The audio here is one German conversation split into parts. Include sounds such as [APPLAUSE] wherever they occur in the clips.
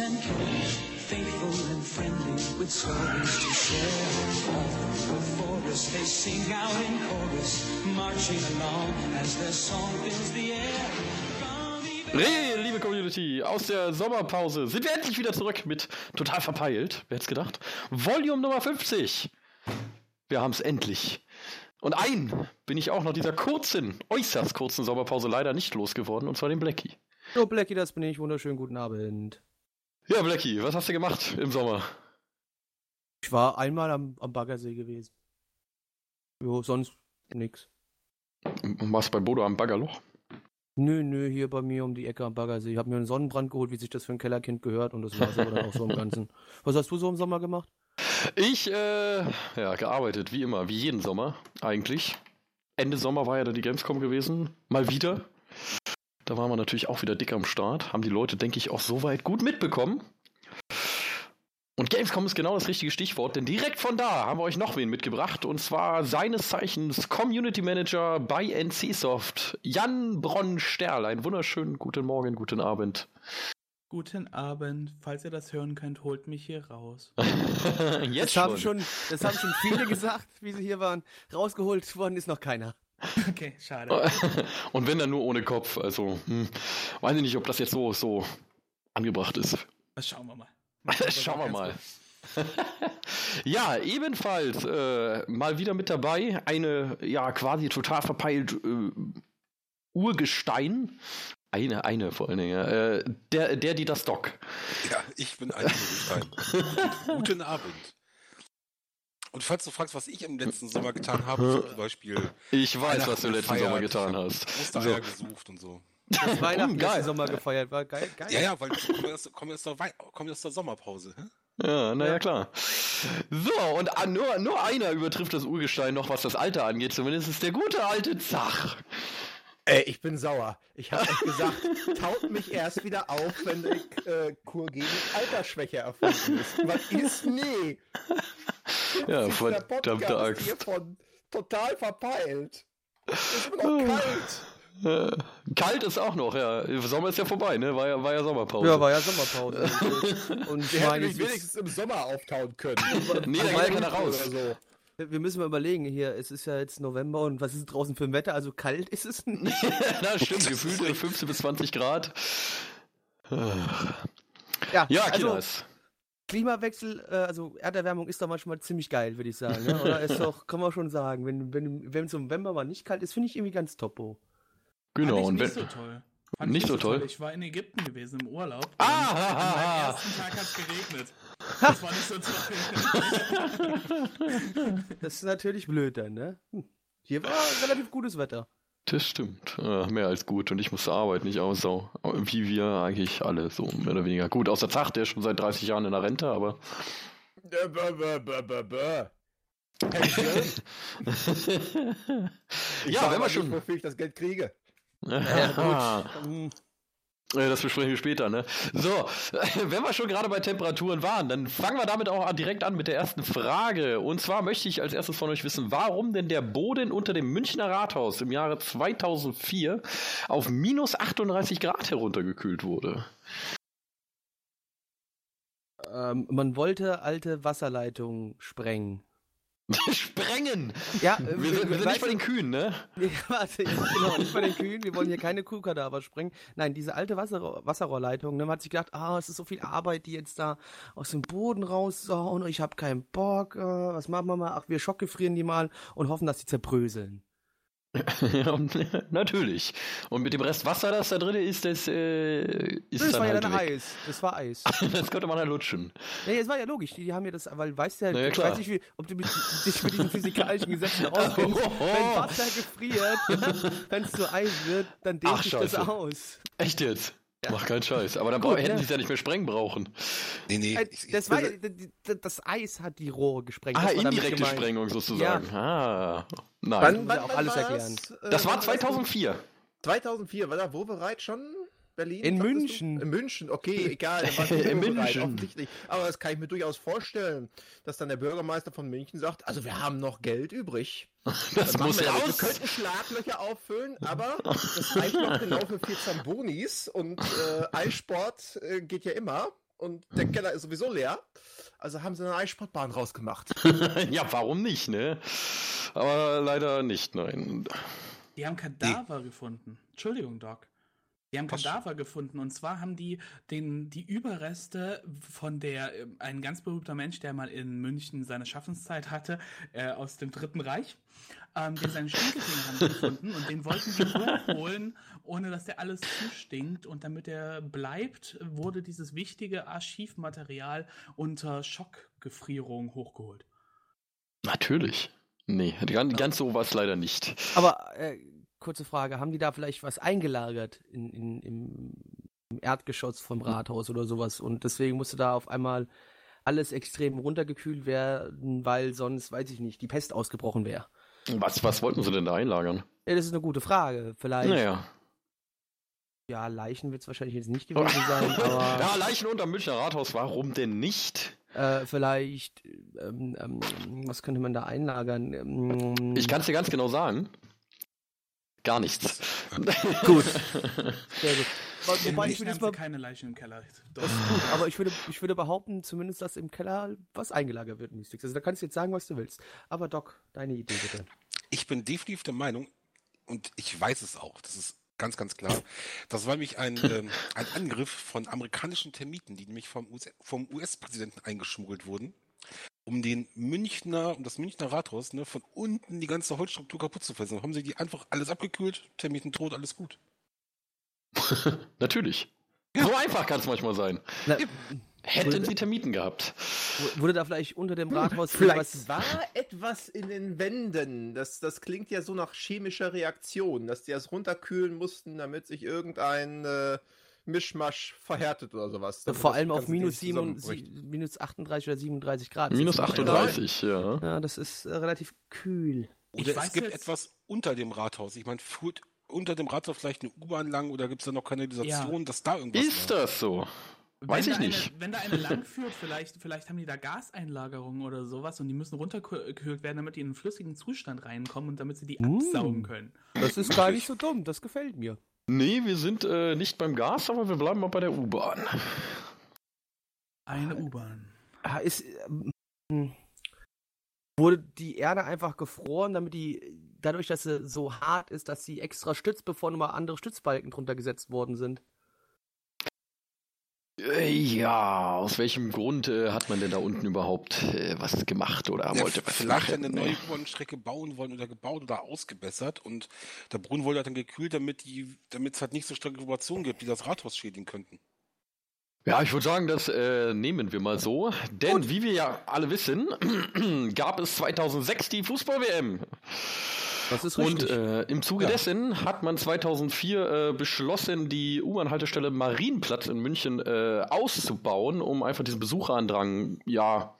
and cares, faithful and friendly with stories to share. All the forest they sing out in chorus, marching along as their song fills the air. Hey, liebe Community, aus der Sommerpause sind wir endlich wieder zurück mit Total Verpeilt. Wer hätte gedacht? Volume Nummer 50. Wir haben es endlich. Und ein bin ich auch nach dieser kurzen, äußerst kurzen Sommerpause leider nicht losgeworden, und zwar den Blackie. Hallo Blackie, das bin ich. Wunderschönen guten Abend. Ja, Blackie, was hast du gemacht im Sommer? Ich war einmal am, am Baggersee gewesen. Jo, sonst nix. Warst du bei Bodo am Baggerloch? Nö, nö, hier bei mir um die Ecke am Baggersee. Ich habe mir einen Sonnenbrand geholt, wie sich das für ein Kellerkind gehört und das war so dann auch so im Ganzen. [LAUGHS] Was hast du so im Sommer gemacht? Ich, äh, ja, gearbeitet, wie immer, wie jeden Sommer eigentlich. Ende Sommer war ja da die Gamescom gewesen, mal wieder. Da waren wir natürlich auch wieder dick am Start, haben die Leute, denke ich, auch soweit gut mitbekommen. Und Gamescom ist genau das richtige Stichwort, denn direkt von da haben wir euch noch wen mitgebracht, und zwar seines Zeichens Community Manager bei NCSoft, Jan Bronn-Sterl. Einen wunderschönen guten Morgen, guten Abend. Guten Abend. Falls ihr das hören könnt, holt mich hier raus. [LAUGHS] Jetzt das, haben schon. schon, das haben schon viele [LAUGHS] gesagt, wie sie hier waren. Rausgeholt worden ist noch keiner. Okay, schade. [LAUGHS] Und wenn dann nur ohne Kopf, also hm, weiß ich nicht, ob das jetzt so, so angebracht ist. Das schauen wir mal. [LAUGHS] Schauen wir mal. [LAUGHS] ja, ebenfalls äh, mal wieder mit dabei eine ja quasi total verpeilt äh, Urgestein. Eine, eine vor allen Dingen. Äh, der, der, die das Doc. Ja, ich bin ein Urgestein. Guten Abend. Und falls du fragst, was ich im letzten Sommer getan habe, ich [LAUGHS] zum Beispiel Ich weiß, was du Weihnachten letzten Sommer getan hast. Ostereier So. gesucht und so. Das [LAUGHS] Weihnachten geil. letzten Sommer gefeiert war. Geil, geil. Ja, ja, weil ich komme erst, komm erst, aus der Sommerpause. hä? Ja, naja, klar. So, und ah, nur, nur einer übertrifft das Urgestein noch, was das Alter angeht. Zumindest ist der gute alte Zach. Ey, ich bin sauer. Ich habe euch gesagt, [LAUGHS] taut mich erst wieder auf, wenn die äh, Kur gegen Altersschwäche erfunden ist. Was ist? Nee. Ja, verdammte Axt. von total verpeilt. Ist immer noch kalt. Äh, Kalt ist auch noch, ja. Sommer ist ja vorbei, ne? War ja, war ja Sommerpause. Ja, war ja Sommerpause. [LAUGHS] Und ich Wir hätten mich wenigstens im Sommer auftauen können. [LAUGHS] Nee, da geht ja keiner raus. Oder so. wir müssen mal überlegen, hier, es ist ja jetzt November und was ist draußen für ein Wetter? Also kalt ist es [LAUGHS] nicht. das stimmt, gefühlt 15 bis 20 Grad. Ja, Ja, also. Klimawechsel, äh, also Erderwärmung ist doch manchmal ziemlich geil, würde ich sagen. Ne? Oder ist [LAUGHS] doch, kann man schon sagen, wenn wenn wenn es im November mal nicht kalt ist, finde ich irgendwie ganz topo. Genau, Fand ich und nicht wenn. so toll. Fand ich Nicht so toll? Ich war in Ägypten gewesen im Urlaub. Ah, und ha, an ha, meinem ha. ersten Tag hat es geregnet. Das war nicht so toll. [LAUGHS] Das ist natürlich blöd dann, ne? Hm. Hier war relativ gutes Wetter. Das stimmt. Äh, mehr als gut. Und ich musste arbeiten, nicht aus. So. Wie wir eigentlich alle, so mehr oder weniger. Gut, außer Zach, der ist schon seit 30 Jahren in der Rente, aber. Bäh, bäh, bäh, bäh, bäh, bäh. Hey, [LAUGHS] ich ja, wenn wir schon. Nicht, wofür ich das Geld kriege. [LAUGHS] Ja, Hm. Äh, Das besprechen wir später, ne? So, [LAUGHS] wenn wir schon gerade bei Temperaturen waren, dann fangen wir damit auch direkt an mit der ersten Frage. Und zwar möchte ich als erstes von euch wissen, warum denn der Boden unter dem Münchner Rathaus im Jahre 2004 auf minus 38 Grad heruntergekühlt wurde. Ähm, man wollte alte Wasserleitungen sprengen. [LAUGHS] Sprengen! Ja, äh, Wir, sind- wir sind weißt nicht bei den Kühen, ne? [LAUGHS] Nee, warte, genau, nicht bei den Kühen. Wir wollen hier keine Kuhkadaver sprengen. Nein, diese alte Wasser Wasserrohrleitung, ne, man hat sich gedacht, ah, es ist so viel Arbeit, die jetzt da aus dem Boden raussauen. Ich habe keinen Bock. Äh, was machen wir mal? Ach, wir schockgefrieren die mal und hoffen, dass die zerbröseln. Ja, [LAUGHS] Natürlich. Und mit dem Rest Wasser, das da drin ist, das äh, ist das dann war ja halt dann weg. Eis. Das war Eis. [LAUGHS] Das könnte man dann lutschen. Ja, es war ja logisch. Die, die haben ja das, weil weißt ja, Na ja, ich klar. weiß nicht, wie, ob du mit, dich mit diesen physikalischen Gesetzen [LAUGHS] auskennst. Wenn Wasser gefriert, wenn es zu Eis wird, dann dehnt Ach, sich das aus. Echt jetzt? Mach keinen Scheiß. Aber dann Gut, hätten ne? sie es ja nicht mehr sprengen brauchen. Nee, nee. Äh, Das, war, ja- das Eis hat die Rohre gesprengt. Ah, indirekte. Sprengung sozusagen. Ah, nein. Wann, muss ja auch alles erklären. Das, Äh, das war wann 2004. 2004, war da wo bereit schon? Berlin? In sagtest du? München. In München, okay, [LAUGHS] egal. In München. offensichtlich. Aber das kann ich mir durchaus vorstellen, dass dann der Bürgermeister von München sagt, also wir haben noch Geld übrig. Das muss wir, raus. wir könnten Schlaglöcher auffüllen, aber das [LAUGHS] reicht noch genau für vier Zambonis und äh, Eissport äh, geht ja immer. und der Keller ist sowieso leer. Also haben sie eine Eissportbahn rausgemacht. [LAUGHS] ja, warum nicht, ne? Aber leider nicht, nein. Die haben Kadaver gefunden. Entschuldigung, Doc. Die haben? Kadaver gefunden und zwar haben die den, die Überreste von der, ähm, ein ganz berühmter Mensch, der mal in München seine Schaffenszeit hatte, äh, aus dem Dritten Reich, ähm, den seinen Stinkefinger haben gefunden und den wollten sie hochholen, ohne dass der alles zustinkt und damit er bleibt, wurde dieses wichtige Archivmaterial unter Schockgefrierung hochgeholt. Natürlich. Nee, ganz, ganz so war es leider nicht. Aber äh, kurze Frage, haben die da vielleicht was eingelagert in, in, im, im Erdgeschoss vom Rathaus oder sowas und deswegen musste da auf einmal alles extrem runtergekühlt werden, weil sonst, weiß ich nicht, die Pest ausgebrochen wäre? Was, was wollten sie denn da einlagern? Ja, das ist eine gute Frage. Vielleicht, Naja. ja, Leichen wird es wahrscheinlich jetzt nicht gewesen sein, [LAUGHS] aber Ja, Leichen unterm Münchner Rathaus, warum denn nicht? äh, vielleicht, ähm, ähm, was könnte man da einlagern? Ähm, Ich kann es dir ganz genau sagen. Gar nichts. [LAUGHS] Gut. Sehr gut. Wobei ich würde mal keine Leichen im Keller. Doch. Aber ich würde, ich würde behaupten, zumindest, dass im Keller was eingelagert wird, Mystics. Also da kannst du jetzt sagen, was du willst. Aber Doc, deine Idee bitte. Ich bin definitiv der Meinung, und ich weiß es auch, das ist ganz, ganz klar, das war nämlich ein, ähm, ein Angriff von amerikanischen Termiten, die nämlich vom, US vom US-Präsidenten eingeschmuggelt wurden, um den Münchner, um das Münchner Rathaus, ne, von unten die ganze Holzstruktur kaputt zu fressen. Haben sie die einfach alles abgekühlt, Termiten tot, alles gut. [LAUGHS] Natürlich. So einfach kann es manchmal sein. Na, Hätten sie Termiten gehabt. wurde da vielleicht unter dem Rathaus Vielleicht was war etwas in den Wänden. Das, das klingt ja so nach chemischer Reaktion, dass die das runterkühlen mussten, damit sich irgendein äh, Mischmasch verhärtet oder sowas. Damit vor allem auf minus, Ding 7, zusammenbricht. minus 38 oder 37 Grad. Minus Das ist- 38, ja. Ja, das ist äh, relativ kühl. Oder es gibt jetzt- etwas unter dem Rathaus. Ich meine, führt unter dem Rathaus vielleicht eine U-Bahn lang oder gibt es da noch Kanalisation, dass da irgendwas Ist war? das so? Weiß wenn ich da nicht. Eine, wenn da eine lang führt, vielleicht, vielleicht haben die da Gaseinlagerungen oder sowas und die müssen runtergekühlt werden, damit die in einen flüssigen Zustand reinkommen und damit sie die Mm. absaugen können. Das ist gar nicht so dumm, das gefällt mir. Nee, wir sind äh, nicht beim Gas, aber wir bleiben mal bei der U-Bahn. Eine U-Bahn. Ah, Ist, ähm, wurde die Erde einfach gefroren, damit die, dadurch, dass sie so hart ist, dass sie extra stützt, bevor nochmal andere Stützbalken drunter gesetzt worden sind? Ja, aus welchem Grund äh, hat man denn da unten überhaupt äh, was gemacht oder Ja, wollte was vielleicht machen? eine neue U-Bahn-Strecke bauen wollen oder gebaut oder ausgebessert und der Brunnen wurde halt dann gekühlt, damit die, damit es halt nicht so starke Vibrationen gibt, die das Rathaus schädigen könnten. Ja, ich würde sagen, das äh, nehmen wir mal so. Denn wie wir ja alle wissen, [CLEARS THROAT] gab es 2006 die Fußball-WM. Das ist Und richtig. äh, im Zuge Ja. dessen hat man 2004 äh, beschlossen, die U-Bahn-Haltestelle Marienplatz in München äh, auszubauen, um einfach diesen Besucherandrang, ja,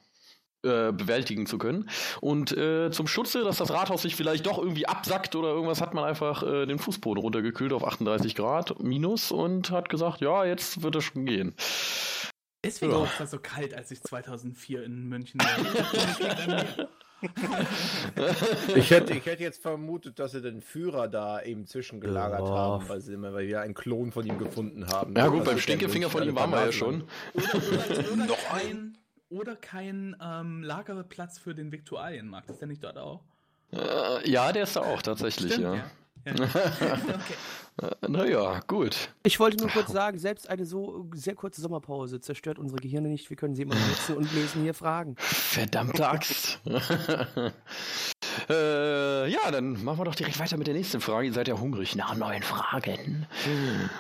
äh, bewältigen zu können. Und äh, zum Schutze, dass das Rathaus sich vielleicht doch irgendwie absackt oder irgendwas, hat man einfach äh, den Fußboden runtergekühlt auf 38 Grad minus und hat gesagt, ja, jetzt wird es schon gehen. Deswegen Ja. war es da so kalt, als ich 2004 in München war. Ich hätte, ich hätte jetzt vermutet, dass sie den Führer da eben zwischengelagert Ja. haben, weil sie immer wieder einen Klon von ihm gefunden haben. Ja gut, Das beim Stinkefinger von ihm waren wir ja schon. Oder, oder, [LAUGHS] oder Noch kein, oder kein ähm, Lagerplatz für den Viktualienmarkt. Ist der nicht dort auch? Äh, ja, der ist da auch tatsächlich, Stimmt, ja. ja. ja. [LAUGHS] okay. Äh, Naja, gut. Ich wollte nur kurz sagen, selbst eine so sehr kurze Sommerpause zerstört unsere Gehirne nicht. Wir können sie immer nutzen und lösen hier Fragen. Verdammte Axt. [LAUGHS] äh, ja, dann machen wir doch direkt weiter mit der nächsten Frage. Ihr seid ja hungrig nach neuen Fragen.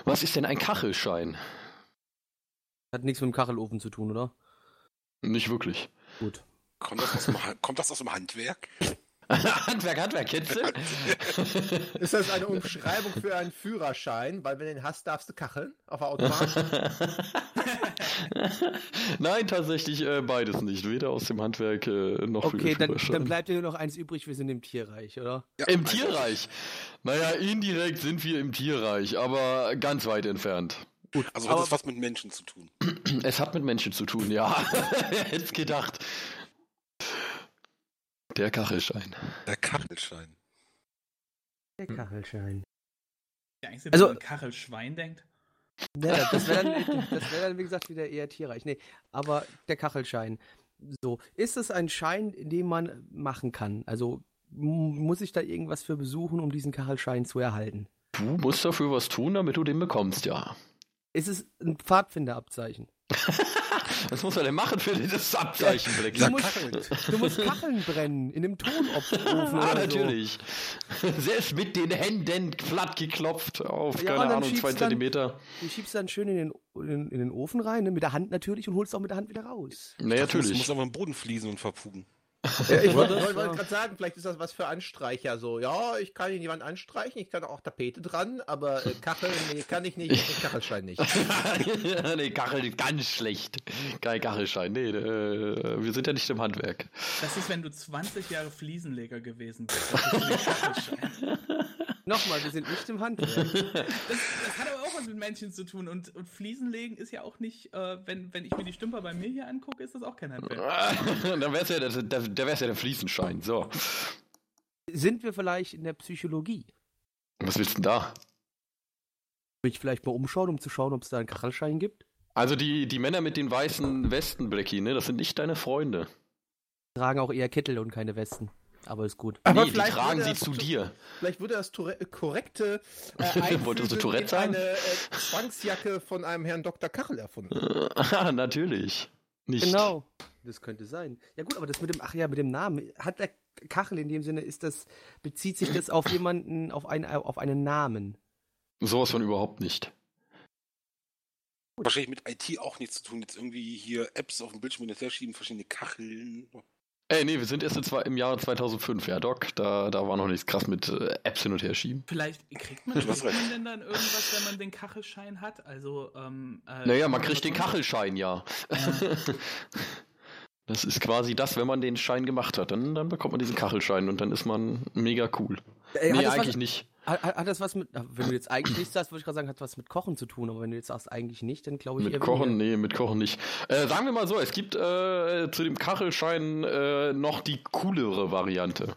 Was ist denn ein Kachelschein? Hat nichts mit dem Kachelofen zu tun, oder? Nicht wirklich. Gut. Kommt das aus dem, kommt das aus dem Handwerk? [LAUGHS] Handwerk, Handwerk, kennst du? [LAUGHS] Ist das eine Umschreibung für einen Führerschein? Weil wenn du den hast, darfst du kacheln auf der Autobahn. [LAUGHS] Nein, tatsächlich äh, beides nicht. Weder aus dem Handwerk äh, noch für Okay, den dann, Führerschein. dann bleibt dir nur noch eins übrig, wir sind im Tierreich, oder? Ja, Im Tierreich. Naja, indirekt sind wir im Tierreich, aber ganz weit entfernt. Also hat das was mit Menschen zu tun. [CLEARS THROAT] Es hat mit Menschen zu tun, ja. Wer [LAUGHS] hätte es gedacht? Der Kachelschein. Der Kachelschein. Der Kachelschein. Ja, eigentlich, wenn Also- man an Kachelschwein denkt. Ja, das- wäre dann, [LAUGHS] das wär dann, wie gesagt, wieder eher tierreich. Nee, aber der Kachelschein. So, ist es ein Schein, den man machen kann? Also muss ich da irgendwas für besuchen, um diesen Kachelschein zu erhalten? Du musst dafür was tun, damit du den bekommst, ja. Ist es ein Pfadfinderabzeichen? [LAUGHS] Was muss er denn machen für dieses Abzeichen, Blackie? Du musst, du musst Kacheln brennen in einem Tonofen [LAUGHS] Ah, oder natürlich. [LAUGHS] Selbst mit den Händen platt geklopft auf, Ja, und keine dann Ahnung, schiebst zwei dann- Zentimeter. So. Du schiebst dann schön in den, in, in den Ofen rein, ne, mit der Hand natürlich und holst auch mit der Hand wieder raus. Du natürlich. musst aber im Boden fließen und verpugen. Ja, ich wollte wollt, gerade sagen, vielleicht ist das was für Anstreicher. So, ja, ich kann in die Wand anstreichen, ich kann auch Tapete dran, aber äh, Kacheln, nee, kann ich nicht, [LAUGHS] den Kachelschein nicht. nee, Kachel ist ganz schlecht. Kein Kachelschein. Nee, äh, wir sind ja nicht im Handwerk. Das ist, wenn du 20 Jahre Fliesenleger gewesen bist. Das ist für den Kachelschein. [LAUGHS] Nochmal, wir sind nicht im Handwerk. Das, das hat aber was mit Menschen zu tun. Und, und Fliesenlegen ist ja auch nicht, äh, wenn, wenn ich mir die Stümper bei mir hier angucke, ist das auch kein Handwerk. [LAUGHS] Dann wär's ja der, der, der wär's ja der Fliesenschein. So. Sind wir vielleicht in der Psychologie? Was willst du denn da? Will ich vielleicht mal umschauen, um zu schauen, ob es da einen Kachelschein gibt? Also die, die Männer mit den weißen Westen, Blackie, ne, das sind nicht deine Freunde. Tragen auch eher Kittel und keine Westen. Aber ist gut. Aber nee, die vielleicht tragen würde sie das zu dir. Vielleicht würde das Toure- korrekte äh, [LAUGHS] Wolltest du Tourette in sagen? eine äh, Zwangsjacke von einem Herrn Dr. Kachel erfunden. Ah, [LAUGHS] natürlich. Nicht. Genau. Das könnte sein. Ja gut, aber das mit dem, ach ja, mit dem Namen, hat der Kachel in dem Sinne, ist das, bezieht sich das auf jemanden, auf einen, auf einen Namen? Sowas von überhaupt nicht. Wahrscheinlich mit IT auch nichts zu tun. Jetzt irgendwie hier Apps auf dem Bildschirm hin und her schieben, verschiedene Kacheln. Ey, nee, wir sind erst im Jahre 2005, ja, Doc. Da, da war noch nichts krass mit äh, Apps hin und her schieben. Vielleicht kriegt man in vielen Ländern irgendwas, wenn man den Kachelschein hat. Also, ähm, äh, Naja, man kriegt den Kachelschein, ja. Ja. [LAUGHS] Das ist quasi das, wenn man den Schein gemacht hat. Dann, dann bekommt man diesen Kachelschein und dann ist man mega cool. Äh, nee, eigentlich was, nicht. Hat, hat das was mit, wenn du jetzt eigentlich nicht sagst, würde ich gerade sagen, hat was mit Kochen zu tun, aber wenn du jetzt sagst, eigentlich nicht, dann glaube ich Mit eher Kochen, weniger. nee, mit Kochen nicht. Äh, sagen wir mal so, es gibt äh, zu dem Kachelschein äh, noch die coolere Variante.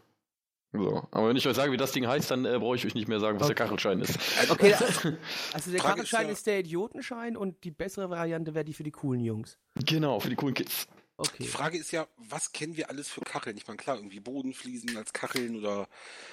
So. Aber wenn ich euch sage, wie das Ding heißt, dann äh, brauche ich euch nicht mehr sagen, was der Kachelschein ist. Okay, [LAUGHS] also der Frage ist Kachelschein ja- ist der Idiotenschein und die bessere Variante wäre die für die coolen Jungs. Genau, für die coolen Kids. Okay. Die Frage ist ja, was kennen wir alles für Kacheln? Ich meine, klar, irgendwie Bodenfliesen als Kacheln oder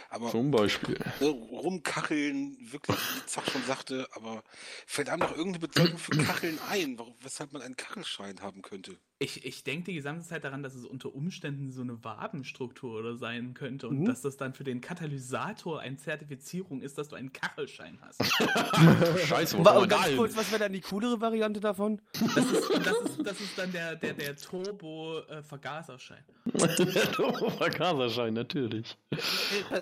aber Zum Beispiel. äh, rumkacheln, wirklich, wie Zach schon sagte, aber fällt einem noch irgendeine Bedeutung für Kacheln ein, weshalb man einen Kachelschein haben könnte? Ich, ich denke die gesamte Zeit daran, dass es unter Umständen so eine Wabenstruktur oder sein könnte und Mhm. dass das dann für den Katalysator eine Zertifizierung ist, dass du einen Kachelschein hast. [LAUGHS] Scheiße, wo Wa- kommen wir und ganz kurz, was wäre dann die coolere Variante davon? Das ist, das ist, das ist dann der, der, der Turbo-Vergaserschein. Der Vergaserschein, natürlich.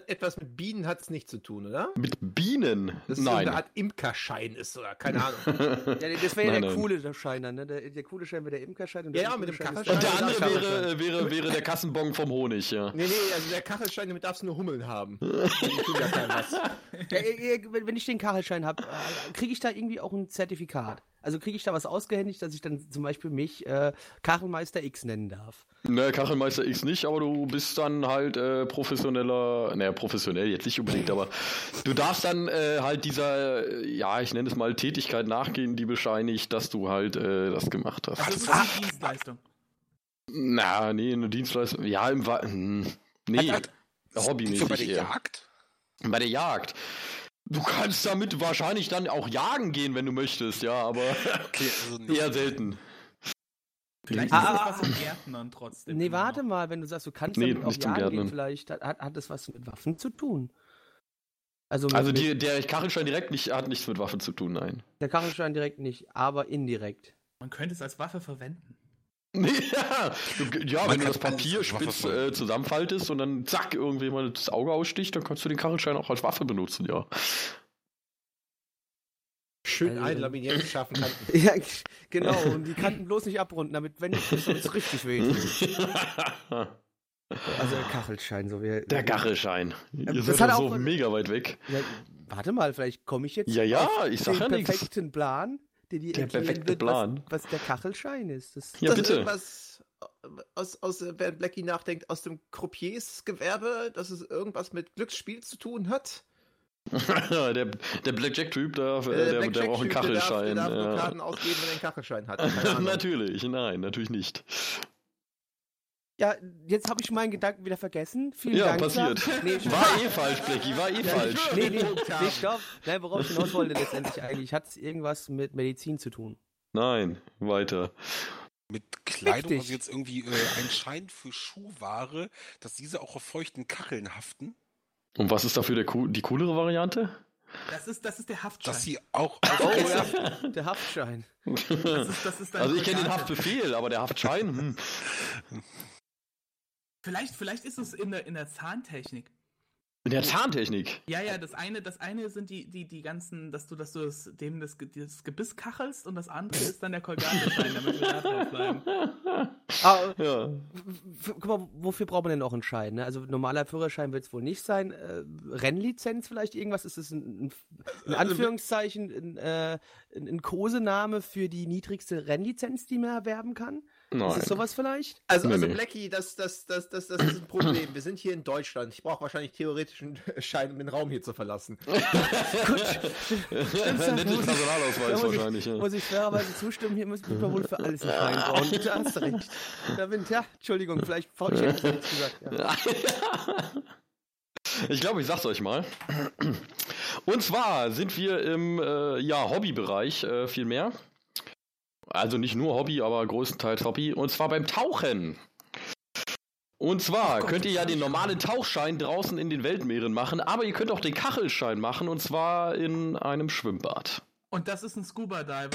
Etwas- mit Bienen hat es nicht zu tun, oder? Mit Bienen? Das ist so Nein. eine Art Imkerschein ist, oder keine Ahnung. [LAUGHS] Ja, das wäre ja der nein. coole Schein dann, ne? Der, der coole Schein wäre der Imkerschein und Ja, ja, mit dem ist Und der andere wäre, wäre, wäre der Kassenbon vom Honig, ja. Nee, nee, also der Kachelschein, damit darfst du nur Hummeln haben. [LAUGHS] Ja äh, äh, wenn wenn ich den Kachelschein habe, kriege ich da irgendwie auch ein Zertifikat? Also kriege ich da was ausgehändigt, dass ich dann zum Beispiel mich äh, Kachelmeister X nennen darf? Ne, Kachelmeister X nicht, aber du bist dann halt äh, professioneller, naja, professionell jetzt nicht unbedingt, aber du darfst dann äh, halt dieser, äh, ja, ich nenne es mal Tätigkeit nachgehen, die bescheinigt, dass du halt äh, das gemacht hast. Also das ist eine Dienstleistung. Na, nee, eine Dienstleistung, ja, im Wa hm, nee, So bei hobbymäßig der eher. Jagd? Bei der Jagd. Du kannst damit wahrscheinlich dann auch jagen gehen, wenn du möchtest, ja, aber [LAUGHS] Okay, also [LAUGHS] eher selten. Vielleicht Ah, ist ah, das was im Gärtnern trotzdem. Nee, warte mal, wenn du sagst, du kannst Nee, damit auch jagen gehen, Gärtnern. vielleicht hat, hat, das was mit Waffen zu tun? Also, mit, Also mit die, der Kachelschein direkt nicht, hat nichts mit Waffen zu tun, nein. der Kachelschein direkt nicht, aber indirekt. Man könnte es als Waffe verwenden. Ja, du, ja Man wenn du das Papier spitz äh, zusammenfaltest und dann zack, irgendjemand das Auge aussticht, dann kannst du den Kachelschein auch als Waffe benutzen, ja. Schön Also- einlaminiert scharfen [LAUGHS] Kanten. Ja, genau, und die Kanten bloß nicht abrunden, damit, wenn es richtig weh. [LAUGHS] Also der Kachelschein, so wie. Der Kachelschein. Ihr das seid hat doch so auch- mega weit weg. Ja, warte mal, vielleicht komme ich jetzt Ja, ja, ich sag den ja perfekten Plan, der dir Der erklären perfekte wird, Plan. Was, was der Kachelschein ist. Das, Ja, das ist bitte. irgendwas aus, aus, äh, während Blackie nachdenkt, aus dem Croupiers-Gewerbe, dass es irgendwas mit Glücksspiel zu tun hat. [LAUGHS] der, der Blackjack-Typ, der, Äh, der, Black der braucht einen Jack-Typ, der darf- Kachelschein. Der darf nur ja. Karten ausgeben, wenn er einen Kachelschein hat. [LAUGHS] Natürlich, nein, natürlich nicht. Ja, jetzt habe ich meinen Gedanken wieder vergessen. Vielen Ja, Dank. passiert. Nee, ich- War eh falsch, Blackie, war eh falsch. nee, nee, nee, stopp. Nein, worauf ich hinaus wollte letztendlich eigentlich, hat es irgendwas mit Medizin zu tun? Nein, weiter. Mit Kleidung, dich. also jetzt irgendwie äh, ein Schein für Schuhware, dass diese auch auf feuchten Kacheln haften, Und was ist dafür der, coo- die coolere Variante? Das ist, das ist der Haftschein. dass sie auch Oh ja, der Haftschein. [LAUGHS] das ist, das ist Also ich kenne den. Haftbefehl, aber der Haftschein, hm. [LAUGHS] Vielleicht, vielleicht ist es in der, in der Zahntechnik. In der Zahntechnik. Ja, ja, das eine, das eine sind die, die, die ganzen, dass du, dass du das, dem das, das Gebiss kachelst und das andere ist dann der Kolgateschein, damit wir da drauf bleiben. [LAUGHS] Ah, Ja. guck mal, wofür braucht man denn noch einen Schein? Ne? Also normaler Führerschein wird es wohl nicht sein. Äh, Rennlizenz vielleicht irgendwas? Ist es ein, ein, in Anführungszeichen ein, äh, ein Kosename für die niedrigste Rennlizenz, die man erwerben kann? Nein. Ist es sowas vielleicht? Also, Nee, also nee. Blackie, das, das, das, das, das ist ein Problem. Wir sind hier in Deutschland. Ich brauche wahrscheinlich theoretisch einen [LAUGHS] Schein, um den Raum hier zu verlassen. [LAUGHS] Nettes Personalausweis Da muss wahrscheinlich. ich, Ja. muss ich fairerweise zustimmen, hier muss man wohl für alles einen Schein brauchen. Da hast du recht. Da bin, ja, Entschuldigung, vielleicht faul ich nichts gesagt. Ja. [LAUGHS] Ich glaube, ich sag's euch mal. Und zwar sind wir im äh, ja, Hobbybereich äh, viel mehr. Also nicht nur Hobby, aber größtenteils Hobby. Und zwar beim Tauchen. Und zwar könnt ihr ja den normalen Tauchschein draußen in den Weltmeeren machen, aber ihr könnt auch den Kachelschein machen und zwar in einem Schwimmbad. Und das ist ein Scuba Diver.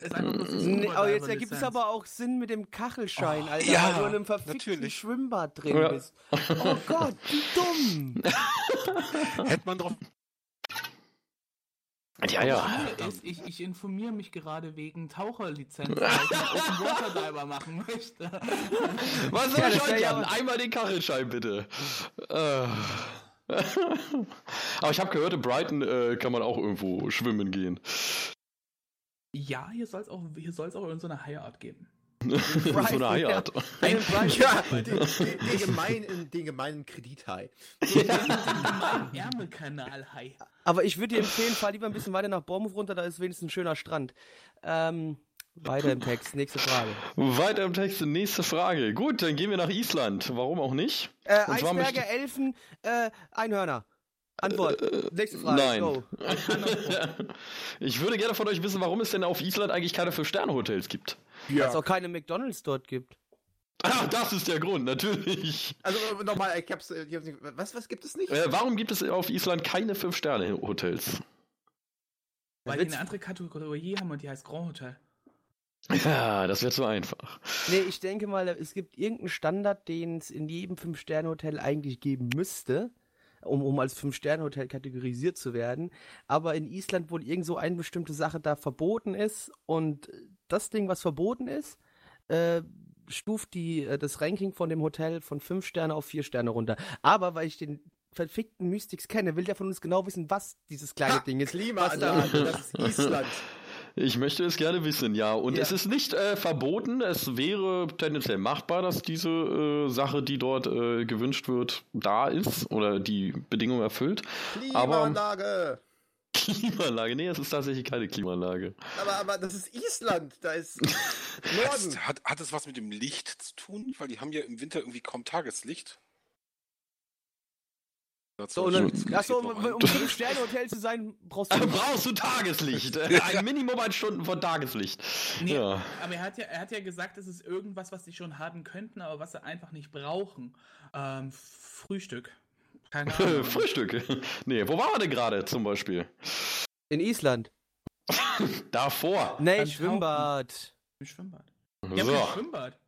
Ist einfach ein Scuba aber Diver jetzt ergibt es aber auch Sinn mit dem Kachelschein, Alter, ja, weil du in einem verfickten natürlich. Schwimmbad drin Ja. bist. Oh Gott, wie dumm! [LAUGHS] hätte man drauf. Ja, ja. Ist, ich, ich informiere mich gerade wegen Taucherlizenz, weil ich einen [LAUGHS] Open Water Diver machen möchte. [LAUGHS] Was soll ich euch ja Einmal den Kachelschein, bitte. Äh. [LAUGHS] Aber ich habe gehört, in Brighton äh, kann man auch irgendwo schwimmen gehen. Ja, hier soll es auch, hier soll's auch in so eine Haie-Art geben. [LAUGHS] so eine Heirat. [LAUGHS] Brian- Ja, den, den, den, gemeinen, den gemeinen Kredithai. Mein Ärmelkanal-Hai. Aber ich würde dir empfehlen, fahr lieber ein bisschen weiter nach Bormhof runter, da ist wenigstens ein schöner Strand. Ähm, weiter im Text, nächste Frage. Weiter im Text, nächste Frage. Gut, dann gehen wir nach Island. Warum auch nicht? Äh, Eisberge, Elfen, äh, Einhörner. Antwort. nächste Frage. Nein. Go. [LAUGHS] Ich würde gerne von euch wissen, warum es denn auf Island eigentlich keine Fünf-Sterne-Hotels gibt. Weil es auch keine McDonalds dort gibt. Ah, das ist der Grund, natürlich. Also äh, nochmal, ich hab's, äh, ich hab's nicht, was, was gibt es nicht? Äh, warum gibt es auf Island keine Fünf-Sterne-Hotels? Weil die eine andere Kategorie haben und die heißt Grand Hotel. Ja, das wäre zu einfach. Nee, ich denke mal, es gibt irgendeinen Standard, den es in jedem Fünf-Sterne-Hotel eigentlich geben müsste, um, um als Fünf-Sterne-Hotel kategorisiert zu werden. Aber in Island wohl irgend so eine bestimmte Sache da verboten ist und das Ding, was verboten ist, äh, stuft die, äh, das Ranking von dem Hotel von fünf Sterne auf vier Sterne runter. Aber weil ich den verfickten Mystics kenne, will der von uns genau wissen, was dieses kleine Ding ist. was da Klimaanlage, das ist Island. [LAUGHS] Ich möchte es gerne wissen, ja. Und Ja. es ist nicht äh, verboten, es wäre tendenziell machbar, dass diese äh, Sache, die dort äh, gewünscht wird, da ist oder die Bedingung erfüllt. Klimaanlage. Klimaanlage, nee, es ist tatsächlich keine Klimaanlage. Aber, aber das ist Island, da ist [LAUGHS] Norden. Hat, hat, es was mit dem Licht zu tun? Weil die haben ja im Winter irgendwie kaum Tageslicht. So, und dann, achso, um, um fünf Sterne Hotel zu sein, brauchst du. Brauchst du Tageslicht? Äh, [LAUGHS] Ein Minimum an Stunden von Tageslicht. Nee, Ja. aber er hat, ja, er hat ja gesagt, es ist irgendwas, was sie schon haben könnten, aber was sie einfach nicht brauchen. Ähm, Frühstück. Keine [LAUGHS] Ahnung. Frühstück. Nee, wo waren wir denn gerade zum Beispiel? In Island. [LAUGHS] Davor. Nee, Beim Schwimmbad. Im Schwimmbad. Haben So. kein Schwimmbad.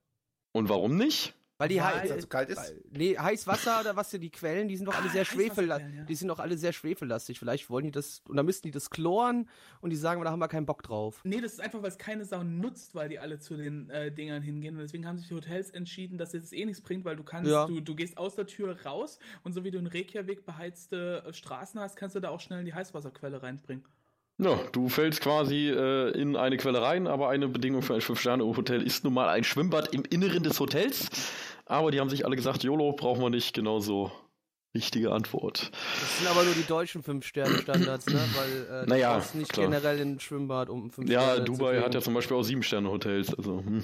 Und warum nicht? Weil die Weil hei- es so kalt ist? Nee, heißwasser oder was denn die Quellen, die sind doch alle Ah, sehr schwefellastig. Ja. Die sind doch alle sehr schwefellastig. Vielleicht wollen die das, und dann müssten die das chloren und die sagen, da haben wir keinen Bock drauf. Nee, das ist einfach, weil es keine Sau nutzt, weil die alle zu den äh, Dingern hingehen. Und deswegen haben sich die Hotels entschieden, dass es eh nichts bringt, weil du kannst, Ja. du, du gehst aus der Tür raus und so wie du in Reykjavik beheizte äh, Straßen hast, kannst du da auch schnell in die Heißwasserquelle reinspringen. Ja, du fällst quasi äh, in eine Quelle rein, aber eine Bedingung für ein Fünf-Sterne-Hotel ist nun mal ein Schwimmbad im Inneren des Hotels. Aber die haben sich alle gesagt, YOLO brauchen wir nicht, genauso Richtige Antwort. Das sind aber nur die deutschen 5-Sterne-Standards, ne? Weil äh, du Naja, brauchst nicht klar. generell in Schwimmbad, um 5 Ja, Sterne zu Dubai hat ja zum Beispiel auch Sieben-Sterne-Hotels. Also, hm.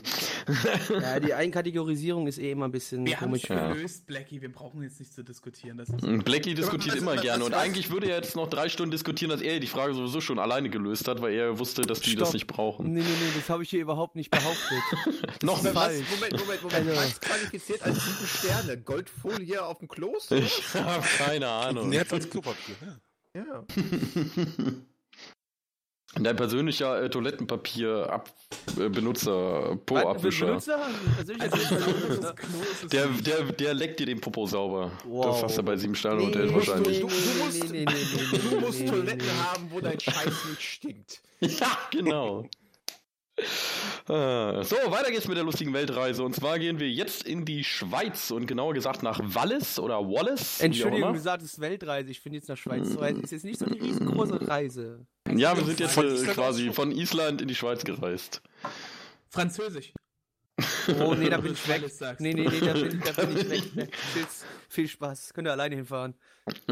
Ja, die Einkategorisierung ist eh immer ein bisschen Wir haben es komisch. Ja. gelöst, Blackie. Wir brauchen jetzt nicht zu diskutieren. Das ist Und Blackie diskutiert was- immer was- gerne. was- Und was- eigentlich würde er jetzt noch drei Stunden diskutieren, dass er die Frage sowieso schon alleine gelöst hat, weil er wusste, dass die das Stopp. nicht brauchen. Nee, nee, nee, das habe ich hier überhaupt nicht behauptet. [LAUGHS] Noch falsch. Moment, Moment, Moment. Also- Was qualifiziert als sieben Sterne? Goldfolie auf dem Kloster? [LAUGHS] Ich [LAUGHS] habe keine Ahnung. Nerz als Klopapier. Ja. Ja. [LAUGHS] Dein persönlicher äh, Toilettenpapier-Benutzer, Po-Abwischer. Benutzer? Benutzer? [LAUGHS] Der, der, der leckt dir den Popo sauber. Wow. Das hast du bei sieben Sterne Hotels wahrscheinlich. Du- du musst- nee, nee, nee, nee, Du musst nee, nee, Toiletten nee. haben, wo dein Scheiß nicht stinkt. Ja, genau. Äh, So, weiter geht's mit der lustigen Weltreise. Und zwar gehen wir jetzt in die Schweiz und genauer gesagt nach Wallis oder Wallace. auch Entschuldigung, du sagtest Weltreise. Ich finde jetzt nach Schweiz zu reisen. Ist jetzt nicht so eine riesengroße Reise. Ja, wir sind jetzt Von äh, quasi von Island in die Schweiz gereist. Französisch. [LAUGHS] Oh, nee, da bin ich weg. Nee, nee, nee, da bin, da [LAUGHS] bin ich weg. Viel, viel Spaß. Könnt ihr alleine hinfahren. [LAUGHS]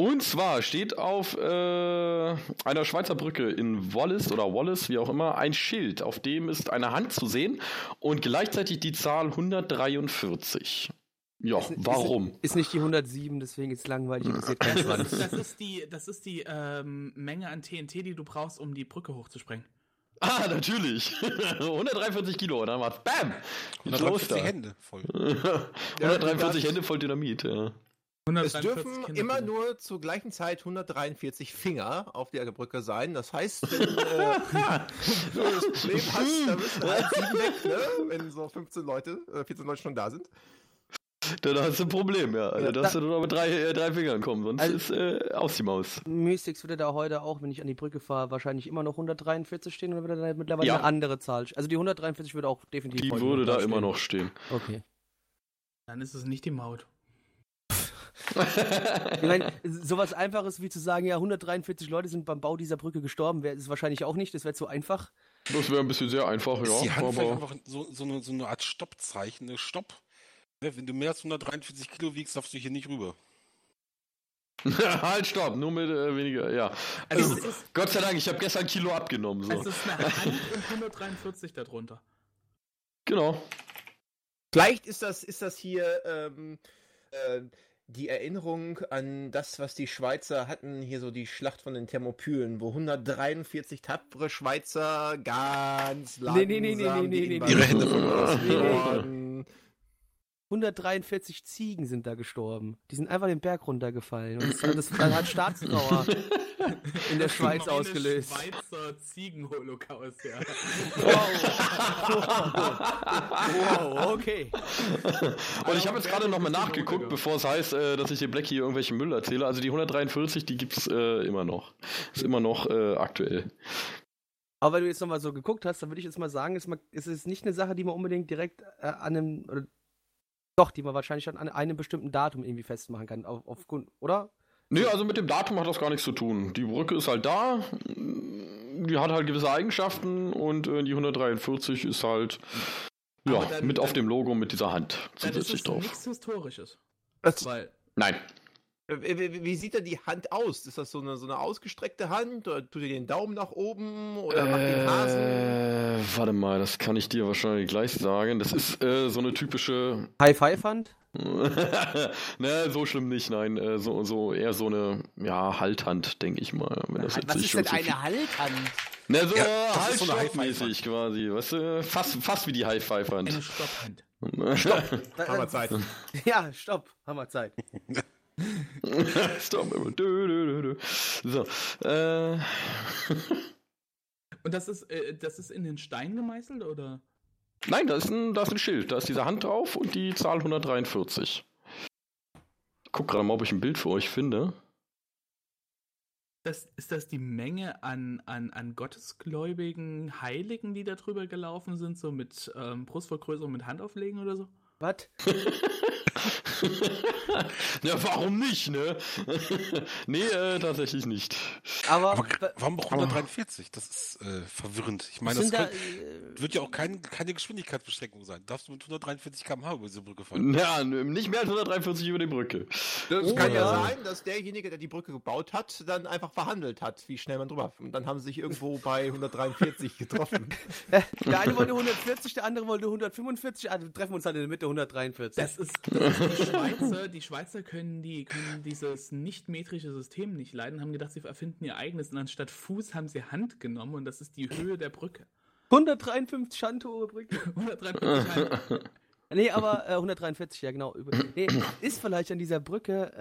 Und zwar steht auf äh, einer Schweizer Brücke in Wallis oder Wallace, wie auch immer, ein Schild, auf dem ist eine Hand zu sehen und gleichzeitig die Zahl 143. Ja, Ist- warum? Ist, ist nicht die 107, deswegen ist es langweilig. Interessiert keinen Schwanz. Das ist die, das ist die ähm, Menge an TNT, die du brauchst, um die Brücke hochzusprengen. Ah, natürlich. [LAUGHS] 143 Kilo, und dann war's BAM! Geht's los 143 da. Hände voll. [LAUGHS] 143 Hände voll Dynamit, ja. Es 143 dürfen Kinder immer nur zur gleichen Zeit 143 Finger auf der Brücke sein. Das heißt, wenn äh, [LAUGHS] du das Problem hast, dann müssen halt sieben weg, ne? wenn so 15 Leute, äh, 14 Leute schon da sind. Dann hast du ein Problem, ja. Ja, da darfst da- du nur mit drei, äh, drei Fingern kommen, sonst Also- ist äh, aus die Maus. Mystics würde da heute auch, wenn ich an die Brücke fahre, wahrscheinlich immer noch 143 stehen oder würde da mittlerweile Ja. eine andere Zahl? Also die 143 würde auch definitiv. Die würde da stehen. immer noch stehen. Okay. Dann ist es nicht die Maut. [LAUGHS] Ich meine, sowas Einfaches wie zu sagen, ja, 143 Leute sind beim Bau dieser Brücke gestorben, wäre es wahrscheinlich auch nicht. Das wäre zu einfach. Das wäre ein bisschen sehr einfach, ja. Vielleicht Aber einfach so, so, eine, so eine Art Stoppzeichen, eine Stopp. Ne, Wenn du mehr als 143 Kilo wiegst, darfst du hier nicht rüber. [LAUGHS] halt, stopp, nur mit äh, weniger, ja. Also Also, Gott sei Dank, ich habe gestern ein Kilo abgenommen. So. Es ist eine Hand und 143 darunter. Genau. Vielleicht ist das, ist das hier ähm, äh, die Erinnerung an das, was die Schweizer hatten, hier so die Schlacht von den Thermopylen, wo 143 tapfere Schweizer ganz langsam Nee, nee, nee, nee, nee, Ihre Hände verloren. wurden. 143 Ziegen sind da gestorben. Die sind einfach den Berg runtergefallen. Und das, das, das hat Staatstrauer [LAUGHS] in der Schweiz Meine ausgelöst. Schweizer Ziegenholocaust, ja. Wow, okay. Und ich habe jetzt gerade nochmal nachgeguckt, bevor es heißt, äh, dass ich hier Black hier irgendwelchen Müll erzähle. Also die 143, die gibt's äh, immer noch. Ist immer noch äh, aktuell. Aber wenn du jetzt nochmal so geguckt hast, dann würde ich jetzt mal sagen, ist, mal, ist es nicht eine Sache, die man unbedingt direkt äh, an einem, oder, doch, die man wahrscheinlich schon an einem bestimmten Datum irgendwie festmachen kann, auf, aufgrund, oder? Nee, also mit dem Datum hat das gar nichts zu tun. Die Brücke ist halt da, die hat halt gewisse Eigenschaften und äh, die 143 ist halt ja, dann- mit auf dann- dem Logo mit dieser Hand ist zusätzlich drauf. nichts Historisches. Was, Weil Nein. Wie, sieht denn die Hand aus? Ist das so eine, so eine ausgestreckte Hand? Oder tut ihr den Daumen nach oben? Oder macht den Hasen? Äh, warte mal, das kann ich dir wahrscheinlich gleich sagen. Das ist äh, so eine typische. High-Five-Hand? [LAUGHS] ne, so schlimm nicht, nein. Äh, so, so eher so eine ja, Halthand, denke ich mal. Wenn das jetzt Was ist denn viel- eine Halthand? Ne, so Ja, ist so eine quasi. Weißt du, fast, fast wie die eine High-Five-Hand. Stopphand. [LAUGHS] Hammerzeit. [LAUGHS] Ja, stopp, haben [LAUGHS] Stop. Dö. So. Äh, [LAUGHS] Und das ist, äh, das ist in den Stein gemeißelt oder? nein, da ist, ein, da ist ein Schild. Da ist diese Hand drauf und die Zahl 143. Ich guck gerade mal, ob ich ein Bild für euch finde. Das, ist das die Menge an, an, an gottesgläubigen Heiligen, die da drüber gelaufen sind, so mit ähm, Brustvergrößerung mit Hand auflegen oder so? Was? [LAUGHS] ja, warum nicht, ne? [LAUGHS] nee, äh, tatsächlich nicht. Aber, Aber wa- warum auch 143? Das ist äh, verwirrend. Ich meine, das da, äh, wird ja auch kein, keine Geschwindigkeitsbeschränkung sein. Darfst du mit 143 km/h über diese Brücke fahren? Ja, nicht mehr als 143 über die Brücke. Das Oh, kann ja sein, dass derjenige, der die Brücke gebaut hat, dann einfach verhandelt hat, wie schnell man drüber. Und dann haben sie sich irgendwo bei 143 getroffen. [LAUGHS] der eine wollte 140, der andere wollte 145, also treffen wir uns halt in der Mitte 143. Das ist, das ist die Schweizer. Die Schweizer können, die, können dieses nicht-metrische System nicht leiden, haben gedacht, sie erfinden ihr eigenes und anstatt Fuß haben sie Hand genommen und das ist die Höhe der Brücke. 153 Schandhohe Brücke. [LAUGHS] 143 Hand. Nee, aber äh, 143, ja genau. Über- Nee, ist vielleicht an dieser Brücke,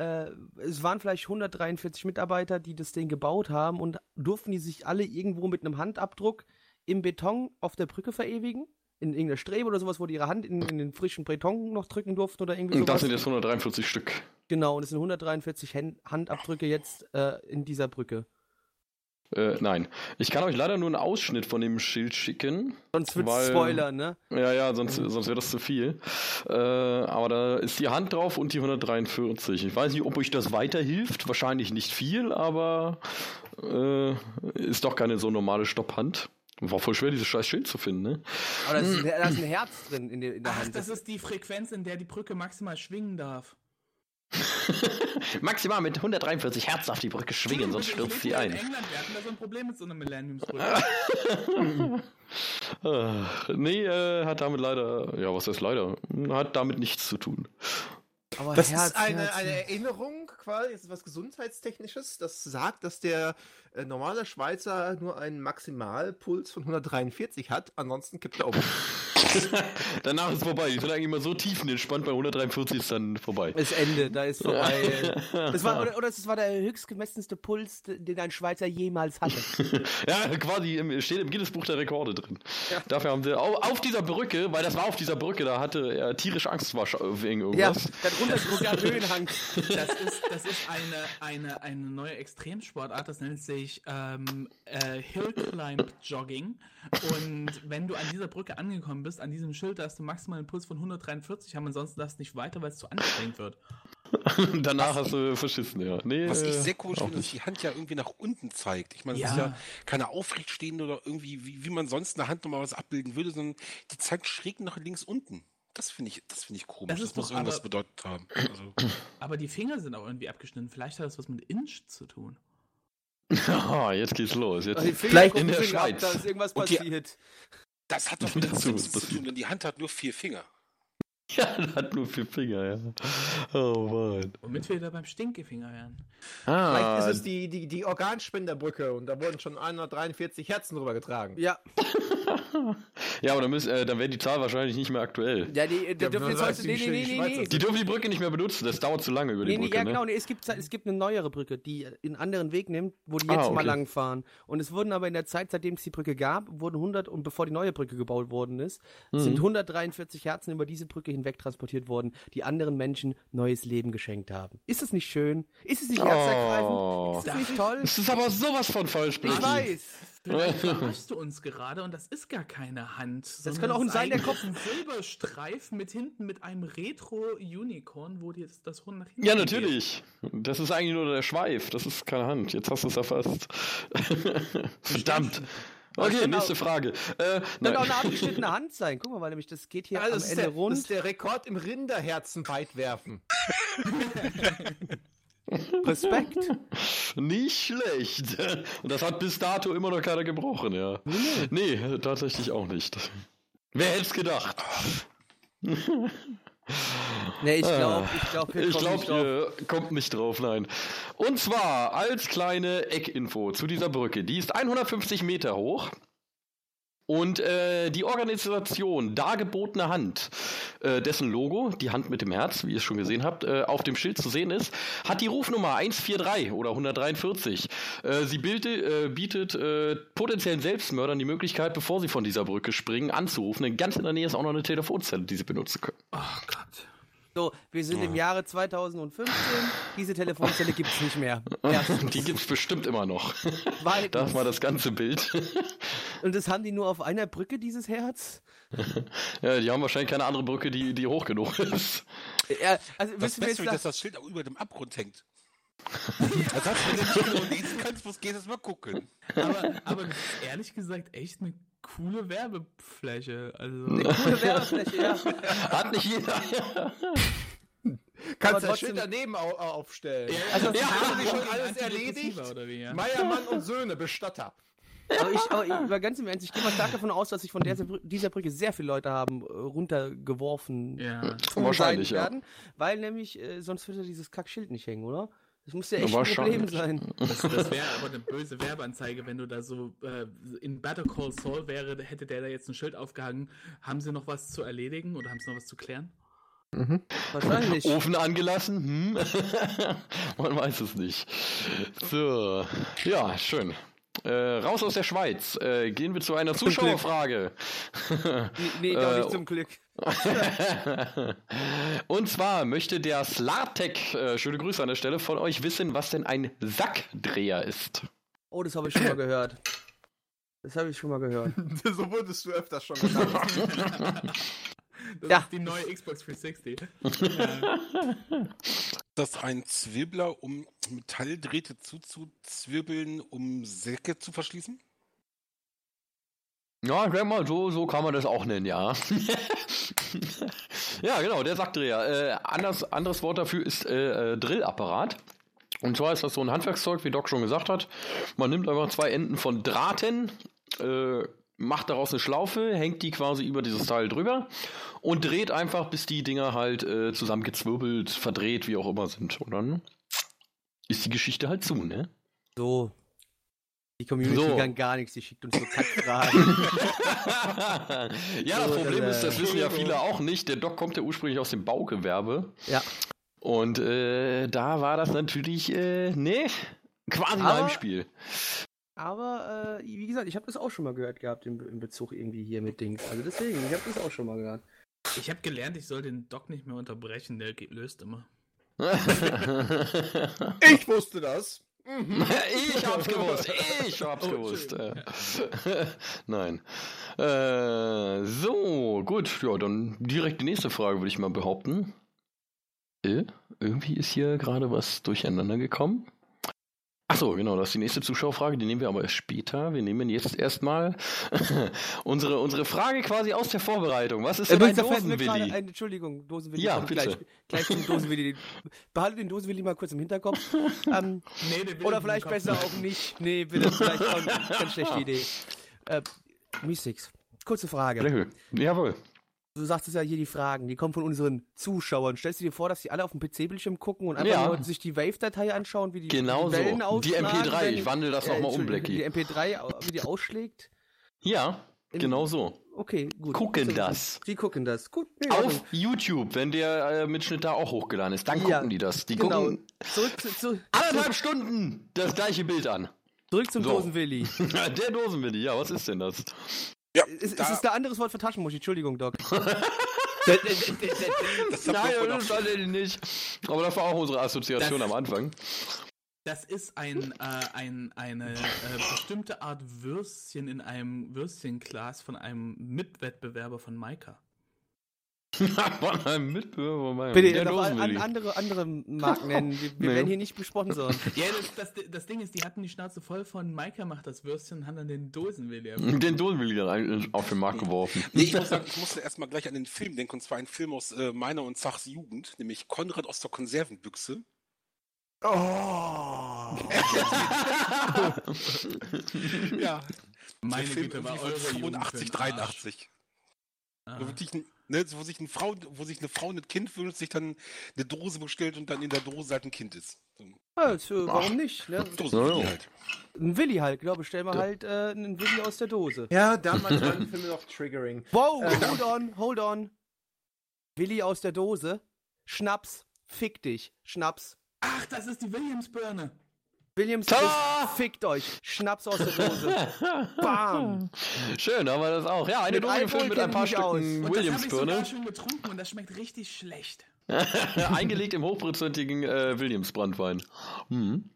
äh, es waren vielleicht 143 Mitarbeiter, die das Ding gebaut haben und durften die sich alle irgendwo mit einem Handabdruck im Beton auf der Brücke verewigen? In irgendeiner Strebe oder sowas, wo die ihre Hand in, in den frischen Beton noch drücken durften oder irgendwie Und sowas? das sind jetzt 143 Stück. genau, und es sind 143 Hand Handabdrücke jetzt äh, in dieser Brücke. Äh, nein. Ich kann euch leider nur einen Ausschnitt von dem Schild schicken. Sonst wird's Weil- Spoiler, ne? Ja, ja, sonst, sonst wäre das zu viel. Äh, aber da ist die Hand drauf und die 143. Ich weiß nicht, ob euch das weiterhilft. Wahrscheinlich nicht viel, aber äh, ist doch keine so normale Stopphand. War voll schwer, dieses scheiß Schild zu finden, ne? Aber da ist, da ist ein Herz drin in der, in der Ach, Hand. das ist die Frequenz, in der die Brücke maximal schwingen darf. [LAUGHS] Maximal mit 143 Hertz auf die Brücke schwingen, sonst stürzt sie ein. [LAUGHS] In England, wir hatten da so ein Problem mit so einer Millenniumsbrücke. [LAUGHS] Nee, äh, hat damit leider, ja, was heißt leider? Hat damit nichts zu tun. Aber Das Herz, ist eine, Herz, eine Erinnerung quasi, das ist was Gesundheitstechnisches, das sagt, dass der äh, normale Schweizer nur einen Maximalpuls von 143 hat, ansonsten kippt er um. [LAUGHS] Danach ist vorbei. Die sind eigentlich immer so tiefenentspannt, bei 143 ist dann vorbei. Das Ende, da ist vorbei. [LAUGHS] Das war, oder, oder das war der höchstgemessenste Puls, den ein Schweizer jemals hatte. [LAUGHS] Ja, quasi im, steht im Guinness-Buch der Rekorde drin. Dafür haben sie auf, auf dieser Brücke, weil das war auf dieser Brücke, da hatte er tierisch Angst war wegen Ja, irgendwas. darunter ist sogar Höhenhang. Das ist, das ist eine, eine, eine neue Extremsportart, das nennt sich ähm, äh, Hill Climb Jogging. Und wenn du an dieser Brücke angekommen bist, an diesem Schild, darfst du maximal einen Puls von 143 haben, ansonsten darfst du nicht weiter, weil es zu anstrengend wird. [LAUGHS] Danach hast du verschissen, ja. Nee, Was ich äh, sehr komisch finde, ist, die Hand ja irgendwie nach unten zeigt. Ich meine, es Ja. ist ja keine aufrechtstehende oder irgendwie, wie, wie man sonst eine Hand normalerweise abbilden würde, sondern die zeigt schräg nach links unten. Das finde ich, das finde ich komisch. Das Das, muss doch irgendwas aber- bedeutet haben. Also, Aber die Finger sind auch irgendwie abgeschnitten. Vielleicht hat das was mit Inch zu tun. Ah, jetzt geht's los. Jetzt. Die Finger Vielleicht in der Finger ab, Schweiz. Da ist irgendwas passiert. das hat doch [LAUGHS] mit ist zu tun, denn die Hand hat nur vier Finger. [LAUGHS] Ja, hat nur vier Finger, ja. Oh Mann. Womit wir da beim Stinkefinger wären. Ah, Vielleicht ist es die, die, die Organspenderbrücke und da wurden schon 143 Herzen drüber getragen. Ja, [LAUGHS] ja, aber dann, müssen, äh, dann wäre die Zahl wahrscheinlich nicht mehr aktuell. ja, die, die Ja, dürfen jetzt heute, nee, nee, nee, die nee. Die dürfen die Brücke nicht mehr benutzen, das dauert zu lange über die Nee, nee, Brücke, ja, ne? genau, nee, es gibt, es gibt eine neuere Brücke, die einen anderen Weg nimmt, wo die Ah, jetzt mal okay. lang fahren. Und es wurden aber in der Zeit, seitdem es die Brücke gab, wurden 100, und bevor die neue Brücke gebaut worden ist, Mhm. sind 143 Herzen über diese Brücke hinweg transportiert worden, die anderen Menschen neues Leben geschenkt haben. Ist es nicht schön? Ist es nicht herzergreifend? Oh. Ist es nicht toll? Das ist aber sowas von falsch, Ich weiß. Vielleicht verarschst du uns gerade und das ist gar keine Hand. sondern kann auch es sein, der ist Kopf- ein Silberstreifen mit hinten mit einem Retro-Unicorn, wo jetzt das Horn nach hinten Ja, geht. natürlich. Das ist eigentlich nur der Schweif. Das ist keine Hand. Jetzt hast du es erfasst. Verdammt. Okay, kann nächste Frage. Äh, nein. auch eine abgeschnittene Hand sein. Guck mal, weil nämlich das geht hier Also am das, Ende der, das rund. ist der Rekord im Rinderherzen weitwerfen. [LAUGHS] Respekt. Nicht schlecht. Und das hat bis dato immer noch keiner gebrochen, ja. Nee, tatsächlich auch nicht. Wer hätte es gedacht? [LAUGHS] Nee, ich glaube, ich glaube, Ich glaube, ihr kommt nicht drauf, nein. Und zwar als kleine Eckinfo zu dieser Brücke. Die ist 150 Meter hoch. Und äh, die Organisation Dargebotene Hand, äh, dessen Logo, die Hand mit dem Herz, wie ihr es schon gesehen habt, äh, auf dem Schild zu sehen ist, hat die Rufnummer 143 oder 143. Äh, sie bilde, äh, bietet äh, potenziellen Selbstmördern die Möglichkeit, bevor sie von dieser Brücke springen, anzurufen. Denn ganz in der Nähe ist auch noch eine Telefonzelle, die sie benutzen können. Oh Gott. So, wir sind im Jahre 2015. Diese Telefonzelle gibt es nicht mehr. [LAUGHS] Erstens. Die gibt's bestimmt immer noch. Zweitens. [LAUGHS] Da ist mal das ganze Bild. [LAUGHS] Und das haben die nur auf einer Brücke, dieses Herz? Ja, die haben wahrscheinlich keine andere Brücke, die, die hoch genug ist. Ja, also, Das wissen wir jetzt ist, dass da, das Schild auch über dem Abgrund hängt. Das heißt, wenn du nicht genau lesen kannst, was geht, jetzt mal gucken. Aber, aber ehrlich gesagt echt eine coole Werbefläche. Also, coole Werbefläche, ja. [LAUGHS] Hat nicht jeder. Kannst das trotzdem- Schild daneben au aufstellen. Also, Ja, haben Sie schon alles erledigt? Ja? Meiermann und [LAUGHS] Söhne, Bestatter. aber ich, aber ich, aber ganz im Ernst, ich gehe mal stark davon aus, dass sich von der, dieser Brücke sehr viele Leute haben äh, runtergeworfen ja. Wahrscheinlich, sein ja. werden, weil nämlich äh, sonst würde dieses Kackschild nicht hängen, oder? Das muss ja echt ein. Problem sein. [LAUGHS] Das, das wäre aber eine böse Werbeanzeige, wenn du da so äh, in Better Call Saul wäre, hätte der da jetzt ein Schild aufgehangen. Haben sie noch was zu erledigen oder haben sie noch was zu klären? Wahrscheinlich. Ofen angelassen? Hm? [LAUGHS] Man weiß es nicht. So, ja, schön. Äh, raus aus der Schweiz. Äh, gehen wir zu einer Zuschauerfrage. Nee, nee doch Äh, nicht zum Glück. [LAUGHS] Und zwar möchte der Slartek, äh, schöne Grüße an der Stelle, von euch wissen, was denn ein Sackdreher ist. Oh, das habe ich schon mal gehört. Das habe ich schon mal gehört. [LAUGHS] so wurdest du öfters schon genannt. [LAUGHS] Das Ja. ist die neue Xbox 360. ja. Das ist ein Zwirbler, um Metalldrähte zuzuzwirbeln, um Säcke zu verschließen? Ja, ich denke mal, so, so kann man das auch nennen, ja. [LAUGHS] ja, genau, der Sackdreher. Äh, anders, anderes Wort dafür ist äh, äh, Drillapparat. Und zwar ist das so ein Handwerkszeug, wie Doc schon gesagt hat. Man nimmt einfach zwei Enden von Drahten, äh, macht daraus eine Schlaufe, hängt die quasi über dieses Teil drüber und dreht einfach, bis die Dinger halt äh, zusammengezwirbelt, verdreht, wie auch immer sind. Und dann ist die Geschichte halt zu, ne? So. Die Community So. kann gar nichts, die schickt uns [LAUGHS] so Kackfragen. ja, das Problem äh, ist, das wissen ja viele auch nicht. Der Doc kommt ja ursprünglich aus dem Baugewerbe. ja. Und äh, da war das natürlich, äh, ne, quasi ein Aber- Heimspiel. Aber, äh, wie gesagt, ich habe das auch schon mal gehört gehabt im, im Bezug irgendwie hier mit Dings. Also deswegen, ich habe das auch schon mal gehört. Ich habe gelernt, ich soll den Doc nicht mehr unterbrechen, der löst immer. [LAUGHS] Ich wusste das. [LAUGHS] ich hab's gewusst, ich hab's Oh, gewusst. Äh, [LAUGHS] Nein. Äh, so, gut, ja, dann direkt die nächste Frage, würde ich mal behaupten. Äh, irgendwie ist hier gerade was durcheinander gekommen. Achso, genau, das ist die nächste Zuschauerfrage, die nehmen wir aber erst später. Wir nehmen jetzt erstmal [LAUGHS] unsere, unsere Frage quasi aus der Vorbereitung. Was ist denn ein Übrigens, gerade Dosenwilli? ein, Entschuldigung, Dosenwilli. Ja, bitte. Gleich, gleich zum Dosenwilli. Behalte den Dosenwilli mal kurz im Hinterkopf. [LAUGHS] ähm, Nee, oder ich vielleicht besser auch nicht. Nee, bitte, vielleicht auch eine ganz schlechte Idee. Äh, Mystics, kurze Frage. Jawohl. Du sagst es ja hier, die Fragen, die kommen von unseren Zuschauern. Stellst du dir vor, dass die alle auf dem PC-Bildschirm gucken und einfach Ja. nur sich die Wave-Datei anschauen, wie die, Genau die Wellen so. Die ausschlagen, MP3, wenn- ich wandle das noch mal um, Blackie. Die MP3, au- wie die ausschlägt? Ja, In- genau so. Okay, gut. Gucken wissen. das. Die gucken das. Gut. nee, Auf Ordnung. YouTube, wenn der äh, Mitschnitt da auch hochgeladen ist, dann Ja, gucken die das. Die genau. gucken Zurück, zu, zu, anderthalb Stunden das gleiche Bild an. zurück zum So. Dosenwilli. [LAUGHS] der Dosenwilli, ja, was ist denn das? Ja, Es, es da, ist ein anderes Wort für Taschenmuschi. Entschuldigung, Doc. [LAUGHS] das Nein, das tatsächlich nicht. Aber das war auch unsere Assoziation Das- am Anfang. Das ist ein, äh, ein, eine äh, bestimmte Art Würstchen in einem Würstchenglas von einem Mitwettbewerber von Maika. [LAUGHS] Von einem Mitbewerber von meinem. Bitte noch an, andere, andere Marken nennen. Wir, wir [LAUGHS] Nee. werden hier nicht gesponsert. [LAUGHS] Ja, das, das, das Ding ist, die hatten die Schnauze voll von Maika macht das Würstchen und haben dann den Dosenwilli. Den Dosenwilli dann eigentlich auf den Markt geworfen. Nee, ich muss sagen, ich musste erstmal gleich an den Film denken, und zwar einen Film aus äh, meiner und Zachs Jugend, nämlich Konrad aus der Konservenbüchse. Oh. Ja, Meine Güte, war irgendwie eure von Jugend 85, für ein Arsch. 83. Ah. Wirklich ein, ne, wo, sich eine Frau, wo sich eine Frau ein Kind wünscht, sich dann eine Dose bestellt und dann in der Dose halt ein Kind ist. So, Ja, jetzt, äh, warum nicht? Ne? Dose ja. halt. Ein Willi halt, glaube ich. Stell mal halt äh, einen Willi aus der Dose. Ja, damals waren Filme noch triggering. Wow, hold on, hold on. Willi aus der Dose. Schnaps. Fick dich. Schnaps. Ach, das ist die Williams-Birne. Williams, Tada! fickt euch. Schnaps aus der Dose. [LAUGHS] Bam. Schön, haben wir das auch. Ja, eine Dose gefüllt mit ein ich paar. Stücken Und das habe ich sogar Williams-Birne. schon getrunken und das schmeckt richtig schlecht. [LAUGHS] Eingelegt im hochprozentigen äh, Williams-Brandwein. Mhm.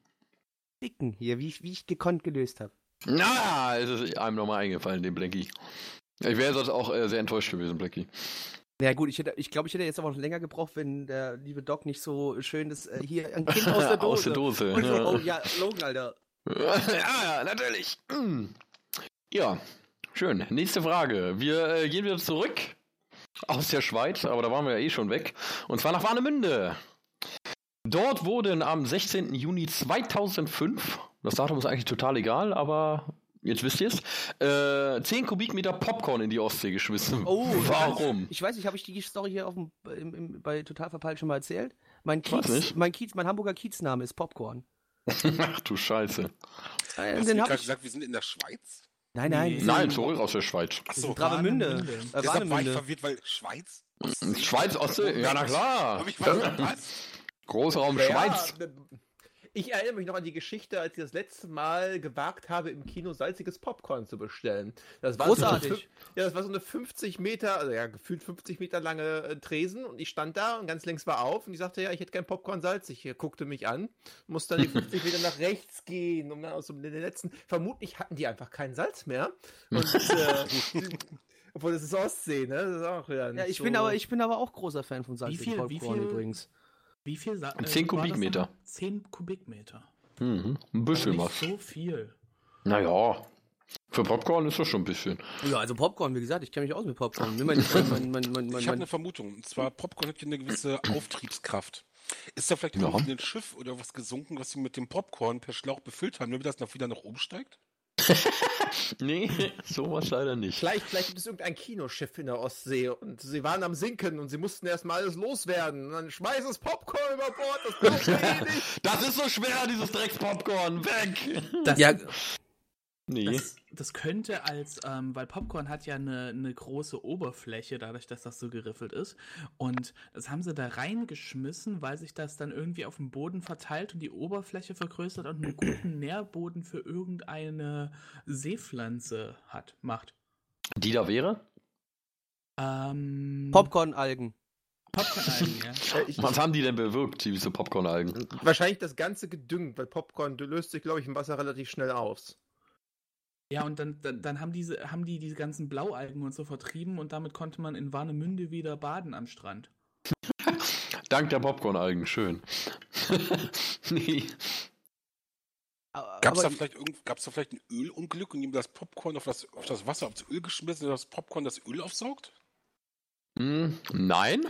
Ficken hier, wie ich, wie ich gekonnt gelöst habe. Na, es ist einem nochmal eingefallen, dem Blackie. Ich wäre sonst auch äh, sehr enttäuscht gewesen, Blackie. Ja gut, ich hätte, ich glaube, ich hätte jetzt aber noch länger gebraucht, wenn der liebe Doc nicht so schön ist. Äh, hier ein Kind aus der Dose. [LAUGHS] Aus der Dose, Und so, ja. oh ja, Logan, Alter. [LAUGHS] ja, ja, natürlich. Mm. Ja, schön. Nächste Frage. Wir äh, gehen wieder zurück aus der Schweiz, aber da waren wir ja eh schon weg. Und zwar nach Warnemünde. Dort wurden am 16. Juni 2005, das Datum ist eigentlich total egal, aber jetzt wisst ihr es, äh, 10 Kubikmeter Popcorn in die Ostsee geschmissen. Oh, [LAUGHS] warum? Ich weiß nicht, habe ich die Story hier auf dem, im, im, bei Total Verpeilt schon mal erzählt? Mein Kiez, nicht. mein Kiez, mein Hamburger Kiezname ist Popcorn. Ach du Scheiße. Äh, Hast du gerade gesagt, wir sind in der Schweiz? nein, nein, Nee. Nein, zurück aus der Schweiz. Achso, Travemünde. Warnemünde. Äh, deshalb war ich Warnemünde. verwirrt, weil Schweiz? Schweiz, Ostsee? Ja, na klar. Hab ich was verpasst? Großraum Schweiz. Ja, ich erinnere mich noch an die Geschichte, als ich das letzte Mal gewagt habe, im Kino salziges Popcorn zu bestellen. Das war Großartig. So eine, ja, das war so eine 50 Meter, also ja, gefühlt 50 Meter lange äh, Tresen und ich stand da und ganz links war auf und ich sagte, ja, ich hätte kein Popcorn salzig. Er guckte mich an, musste dann die 50 Meter nach rechts gehen, um dann aus dem den letzten, vermutlich hatten die einfach kein Salz mehr. Und, [LAUGHS] äh, obwohl das ist Ostsee, ne? Das ist auch wieder Ja, nicht ich so- bin aber, ich bin aber auch großer Fan von salzigem viel- wie Popcorn viel- übrigens. Wie viel? Sa- 10 war das Kubikmeter. nochmal? 10 Kubikmeter. Mhm. Ein bisschen Nicht was. so viel. Naja. Für Popcorn ist das schon ein bisschen. Ja, also Popcorn, wie gesagt, ich kenne mich aus mit Popcorn. Mein, mein, mein, mein, Ich habe eine Vermutung. Und zwar, Popcorn hat ja eine gewisse Auftriebskraft. Ist da vielleicht Ja. ein Schiff oder was gesunken, was sie mit dem Popcorn per Schlauch befüllt haben, damit das noch wieder nach oben steigt? [LAUGHS] Nee, sowas leider nicht. Vielleicht, vielleicht gibt es irgendein Kinoschiff in der Ostsee und sie waren am Sinken und sie mussten erstmal alles loswerden. Und dann schmeiß das Popcorn über Bord, das eh nicht. [LAUGHS] Das ist so schwer, dieses Dreckspopcorn. Weg! Das, ja, Nee. das, das könnte als, ähm, weil Popcorn hat ja eine, eine große Oberfläche, dadurch, dass das so geriffelt ist. Und das haben sie da reingeschmissen, weil sich das dann irgendwie auf dem Boden verteilt und die Oberfläche vergrößert und einen guten [CLEARS THROAT] Nährboden für irgendeine Seepflanze hat, macht. Die da wäre? Ähm, Popcorn-Algen. Popcorn-Algen, ja. [LAUGHS] Äh, ich, Was haben die denn bewirkt, diese Popcorn-Algen? wahrscheinlich das ganze gedüngt, weil Popcorn löst sich, glaube ich, im Wasser relativ schnell aus. Ja, und dann, dann, dann haben, diese, haben die diese ganzen Blaualgen und so vertrieben und damit konnte man in Warnemünde wieder baden am Strand. [LAUGHS] Dank der Popcorn-Algen, schön. [LAUGHS] nee. Gab es da, vielleicht irgend- gab's da vielleicht ein Ölunglück und ihm das Popcorn auf das, auf das Wasser, aufs Öl geschmissen und das Popcorn das Öl aufsaugt? Hm, nein,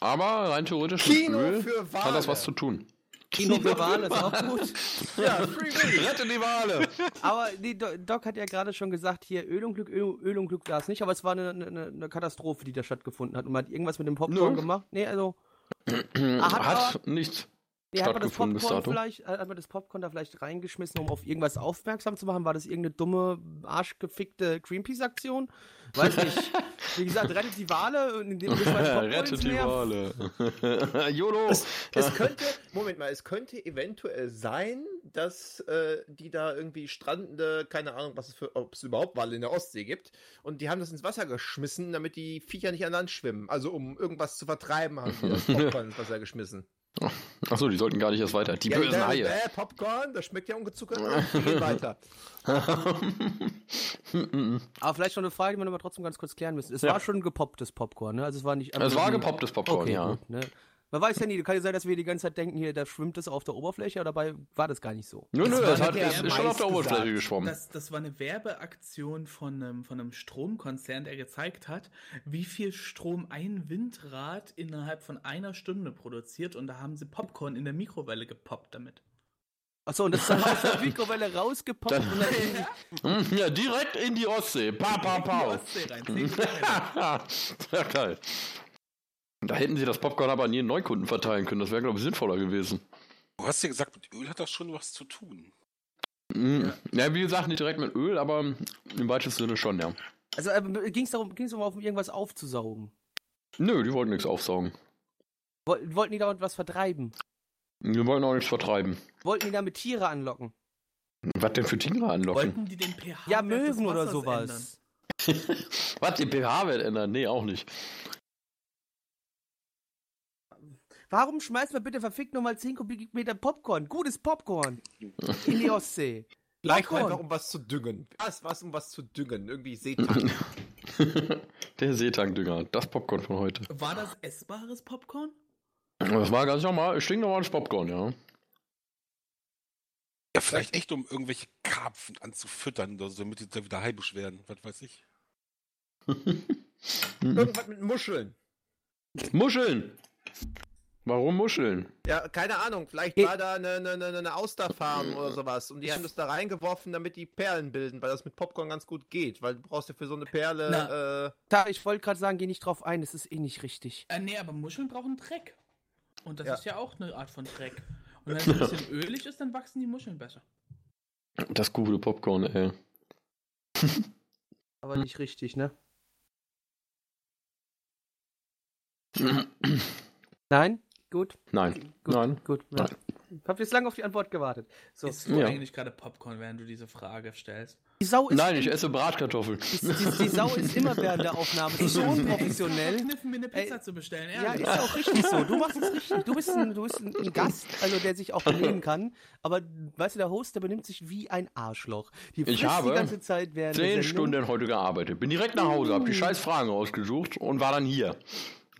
aber rein theoretisch Kino mit Öl hat das was zu tun. Kino für Wale ist auch gut. [LAUGHS] Ja, Free [LAUGHS] Willy. Rette die Wale! Aber Do- Doc hat ja gerade schon gesagt, hier Ölunglück, Öl, Ölunglück war es nicht, aber es war eine, eine, eine Katastrophe, die da stattgefunden hat. Und man hat irgendwas mit dem Popcorn Nö. gemacht. Nee, also. Ah, hat hat nichts. Nee, hat man das Popcorn vielleicht, äh, hat man das Popcorn da vielleicht reingeschmissen, um auf irgendwas aufmerksam zu machen? War das irgendeine dumme, arschgefickte Greenpeace-Aktion? Weiß nicht. [LAUGHS] Wie gesagt, rettet die Wale und in dem [LAUGHS] Rettet die. Wale. [LAUGHS] YOLO! Es, es [LAUGHS] könnte, Moment mal, es könnte eventuell sein, dass äh, die da irgendwie strandende, keine Ahnung, was es für, ob es überhaupt Wale in der Ostsee gibt, und die haben das ins Wasser geschmissen, damit die Viecher nicht an Land schwimmen. Also um irgendwas zu vertreiben, haben die das Popcorn ins Wasser geschmissen. Achso, die sollten gar nicht erst weiter. Die Ja, bösen äh, Haie. Äh, Popcorn, das schmeckt ja ungezuckert. Die gehen weiter. [LAUGHS] Aber vielleicht noch eine Frage, die wir noch mal trotzdem ganz kurz klären müssen. Es Ja. war schon gepopptes Popcorn, ne? Also es war nicht. Es war gepopptes Popcorn, okay, ja. Gut, ne? Man weiß ja nie, kann ja sein, dass wir die ganze Zeit denken, hier, da schwimmt es auf der Oberfläche, aber dabei war das gar nicht so. Nö, nö, Das hat, ist schon auf der Oberfläche gesagt. geschwommen. Das, das war eine Werbeaktion von einem, von einem Stromkonzern, der gezeigt hat, wie viel Strom ein Windrad innerhalb von einer Stunde produziert und da haben sie Popcorn in der Mikrowelle gepoppt damit. Achso, und das ist dann aus der Mikrowelle rausgepoppt Dann- und dann [LAUGHS] Hm, Ja, direkt in die Ostsee. Pa, pa, In die pa. Ostsee rein. [LAUGHS] Ja, geil. Da hätten sie das Popcorn aber an jeden Neukunden verteilen können. Das wäre, glaube ich, sinnvoller gewesen. Du hast ja gesagt, mit Öl hat das schon was zu tun. Mhm. Ja. wie gesagt, nicht direkt mit Öl, aber im weitesten Sinne schon, ja. Also äh, ging es darum, ging's darum, irgendwas aufzusaugen? Nö, die wollten nichts aufsaugen. Woll- Wollten die da was vertreiben? Wir wollen auch nichts vertreiben. Wollten die damit Tiere anlocken? Was denn für Tiere anlocken? Wollten die den pH Ja, Möwen oder sowas. [LAUGHS] Was, die pH-Wert ändern? Nee, auch nicht. Warum schmeißen wir bitte verfickt nochmal 10 Kubikmeter Popcorn? Gutes Popcorn. In die Ostsee. Gleich Popcorn. einfach, um was zu düngen. Was, was, um was zu düngen. Irgendwie Seetang. [LAUGHS] Der Seetankdünger, das Popcorn von heute. War das essbares Popcorn? Das war ganz normal, stinknormales Popcorn, ja. Ja, vielleicht echt, um irgendwelche Karpfen anzufüttern, oder so, damit die da wieder heibisch werden. Was weiß ich. [LAUGHS] Irgendwas mit Muscheln. Muscheln! Warum Muscheln? Ja, keine Ahnung. Vielleicht war da eine, eine, eine eine Austerfarm oder sowas. Und die haben das da reingeworfen, damit die Perlen bilden, weil das mit Popcorn ganz gut geht. Weil du brauchst ja für so eine Perle. Äh, Da, ich wollte gerade sagen, geh nicht drauf ein, das ist eh nicht richtig. Äh, nee, aber Muscheln brauchen Dreck. Und das Ja. ist ja auch eine Art von Dreck. Und wenn es ein bisschen [LAUGHS] ölig ist, dann wachsen die Muscheln besser. Das gute Popcorn, ey. [LAUGHS] Aber nicht richtig, ne? [LAUGHS] Nein? Gut, Nein, gut, nein. gut. Ja. Hab jetzt lange auf die Antwort gewartet. So. Isst du Ja. eigentlich gerade Popcorn, während du diese Frage stellst? Die Sau ist Nein, ich esse Bratkartoffeln. Die, die, die Sau ist immer während der Aufnahme. [LAUGHS] So unprofessionell. Verkniffen, mir eine Pizza Ey, zu bestellen, Ja, ehrlich. ist auch richtig so. Du machst es richtig. Du bist ein, du bist ein, ein Gast, also der sich auch benehmen kann. Aber weißt du, der Host, der benimmt sich wie ein Arschloch. Die Ich frisst habe die ganze Zeit während Zehn. Stunden heute gearbeitet. Bin direkt nach Hause, hab die scheiß Fragen rausgesucht und war dann hier.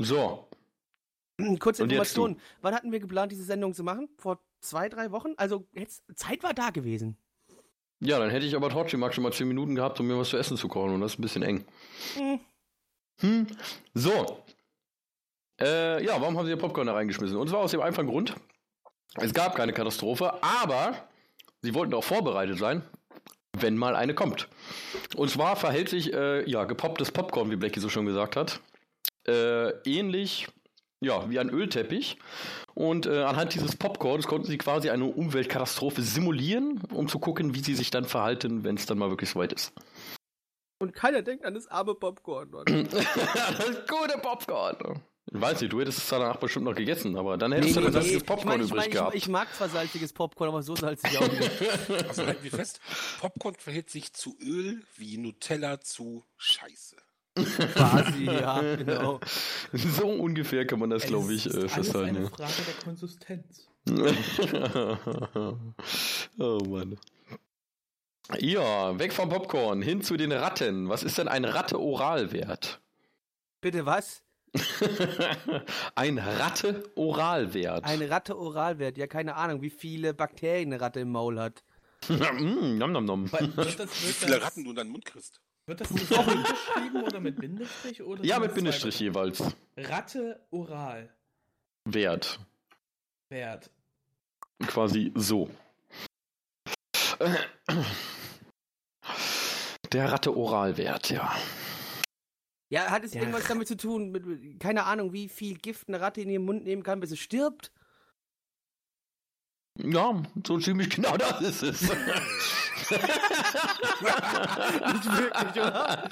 So. [CLEARS THROAT] Kurze Information. Wann hatten wir geplant, diese Sendung zu machen? Vor zwei, drei Wochen? Also jetzt, Zeit war da gewesen. Ja, dann hätte ich aber trotzdem maximal 10 Minuten gehabt, um mir was zu essen zu kochen und das ist ein bisschen eng. Hm. Hm. So. Äh, ja, warum haben sie ihr Popcorn da reingeschmissen? Und zwar aus dem einfachen Grund. Es gab keine Katastrophe, aber sie wollten auch vorbereitet sein, wenn mal eine kommt. Und zwar verhält sich, äh, ja, gepopptes Popcorn, wie Blackie so schon gesagt hat, äh, ähnlich, ja, wie ein Ölteppich. Und äh, anhand dieses Popcorns konnten sie quasi eine Umweltkatastrophe simulieren, um zu gucken, wie sie sich dann verhalten, wenn es dann mal wirklich soweit ist. Und keiner denkt an das arme Popcorn. Mann. [LAUGHS] das gute Popcorn. Ich weiß nicht, du hättest es danach bestimmt noch gegessen, aber dann hättest du das salziges Ich, Popcorn mein, ich, übrig mein, gehabt. ich, ich mag zwar salziges Popcorn, aber so salzig auch nicht. [LAUGHS] Also halten wir fest, Popcorn verhält sich zu Öl wie Nutella zu Scheiße. Quasi, ja, genau. [LAUGHS] so ungefähr kann man das, glaube ich, ist äh, festhalten. eine Ja. Frage der Konsistenz. [LAUGHS] oh Mann. Ja, weg vom Popcorn, hin zu den Ratten. Was ist denn ein Ratte-Oralwert? Bitte was? [LAUGHS] ein Ratte-Oralwert. Eine Ratte Oralwert. Ja, keine Ahnung, wie viele Bakterien eine Ratte im Maul hat. mm, nom, nom, nom. Das, Wie viele das, Ratten du in deinen Mund kriegst. Wird das nicht geschrieben oder mit Bindestrich? Oder Ja, mit Bindestrich jeweils. Ratte oral. Wert. Wert. Quasi so. Der Ratte-Oralwert, ja. Ja, hat es Ja. irgendwas damit zu tun, mit, mit- keine Ahnung, wie viel Gift eine Ratte in ihren Mund nehmen kann, bis sie stirbt? Ja, so ziemlich genau [LAUGHS] das ist es. Nicht wirklich, oder?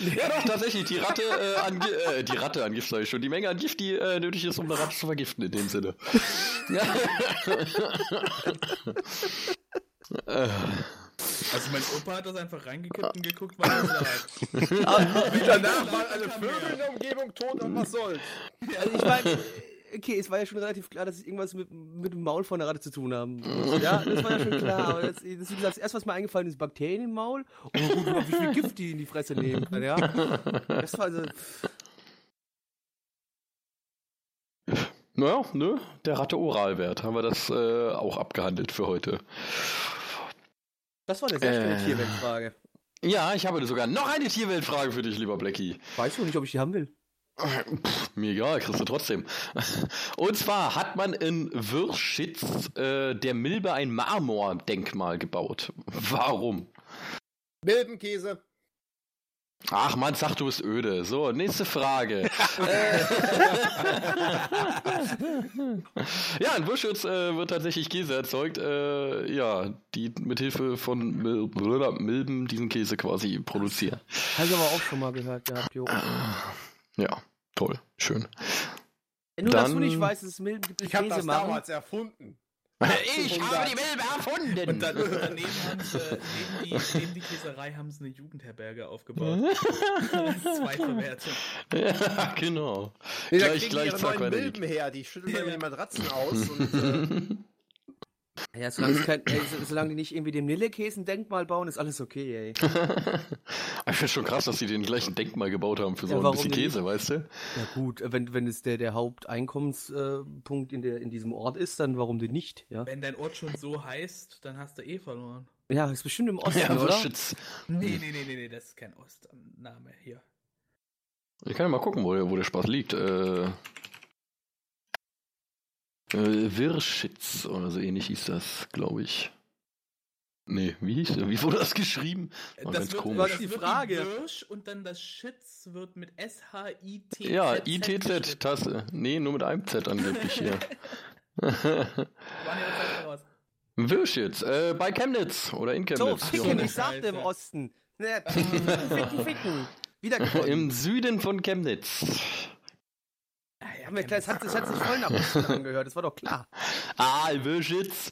ja doch, tatsächlich, die Ratte, äh, an, äh, die Ratte an Gift, sag ich schon, die Menge an Gift, die äh, nötig ist, um eine Ratte zu vergiften, in dem Sinne. ja. [LAUGHS] Also mein Opa hat das einfach reingekippt und geguckt, was er sagt. danach waren alle Vögel in der Umgebung tot und was soll's. Also ich meine, okay, es war ja schon relativ klar, dass es irgendwas mit, mit dem Maul von der Ratte zu tun haben muss. [LAUGHS] Ja, das war ja schon klar. Aber das, das, wie gesagt, das erste, was mir eingefallen ist, Bakterien im Maul. Und gut, wie viel Gift die in die Fresse nehmen kann, ja. Das war also, naja, ne, der Ratte-Oralwert, haben wir das äh, auch abgehandelt für heute. das war eine sehr schöne Äh. Tierweltfrage. Ja, ich habe sogar noch eine Tierweltfrage für dich, lieber Blackie. Weißt du nicht, ob ich die haben will? Pff, mir egal, kriegst du trotzdem. [LAUGHS] Und zwar hat man in Würschitz äh, der Milbe ein Marmordenkmal gebaut. Warum? Milbenkäse. Ach man, sag du bist öde. So, nächste Frage. [LAUGHS] Äh, [LAUGHS] ja, in Würschitz äh, wird tatsächlich Käse erzeugt, äh, ja, die mithilfe von Mil Milben diesen Käse quasi produzieren. Habe ich aber auch schon mal gehört gehabt, Jo. Ja, toll, schön. Nur, dass du Dann- nicht weißt, dass es Milben gibt, Ich habe das machen. damals erfunden. [LAUGHS] Ich habe die Milbe erfunden! Und dann, daneben haben sie, neben die, neben [LAUGHS] die Käserei haben sie eine Jugendherberge aufgebaut. [LAUGHS] Als Zweitverwertung. ja, genau. Nee, da Gleich- kriegen gleich die ihre neuen Milben her, die schütteln dann Ja. die Matratzen aus und äh, Ja, solange, es kein, ey, so- solange die nicht irgendwie dem Nillekäse ein Denkmal bauen, ist alles okay, ey. [LAUGHS] Ich finde schon krass, dass sie den gleichen Denkmal gebaut haben für so Ja, ein bisschen Käse, weißt du? Ja gut, wenn, wenn es der, der Haupteinkommenspunkt in, der, in diesem Ort ist, dann warum denn nicht, ja? Wenn dein Ort schon so heißt, dann hast du eh verloren. Ja, ist bestimmt im Osten, Ja, oder? Würschitz. Nee, nee, nee, nee, nee, das ist kein Ostname hier. Ich kann ja mal gucken, wo der, wo der Spaß liegt. Äh, äh, Wirschitz oder so ähnlich hieß das, glaube ich. Nee, wie hieß der? Wie wurde das geschrieben? War ganz komisch. was die wird Frage. Wirsch und dann das Schitz wird mit S-H-I-T. Ja, ITZ-Tasse. Nee, nur mit einem Z angeblich hier. [LAUGHS] [LAUGHS] Wirschitz, äh, bei Chemnitz oder in So, Chemnitz. auch Ficken, ich sagte im. Osten. Ficken, ficken. [LAUGHS] Wieder. Im Süden von Chemnitz. Haben wir klar, das hat, das hat sich voll nach Osten angehört, das war doch klar. Ah, Wirschitz.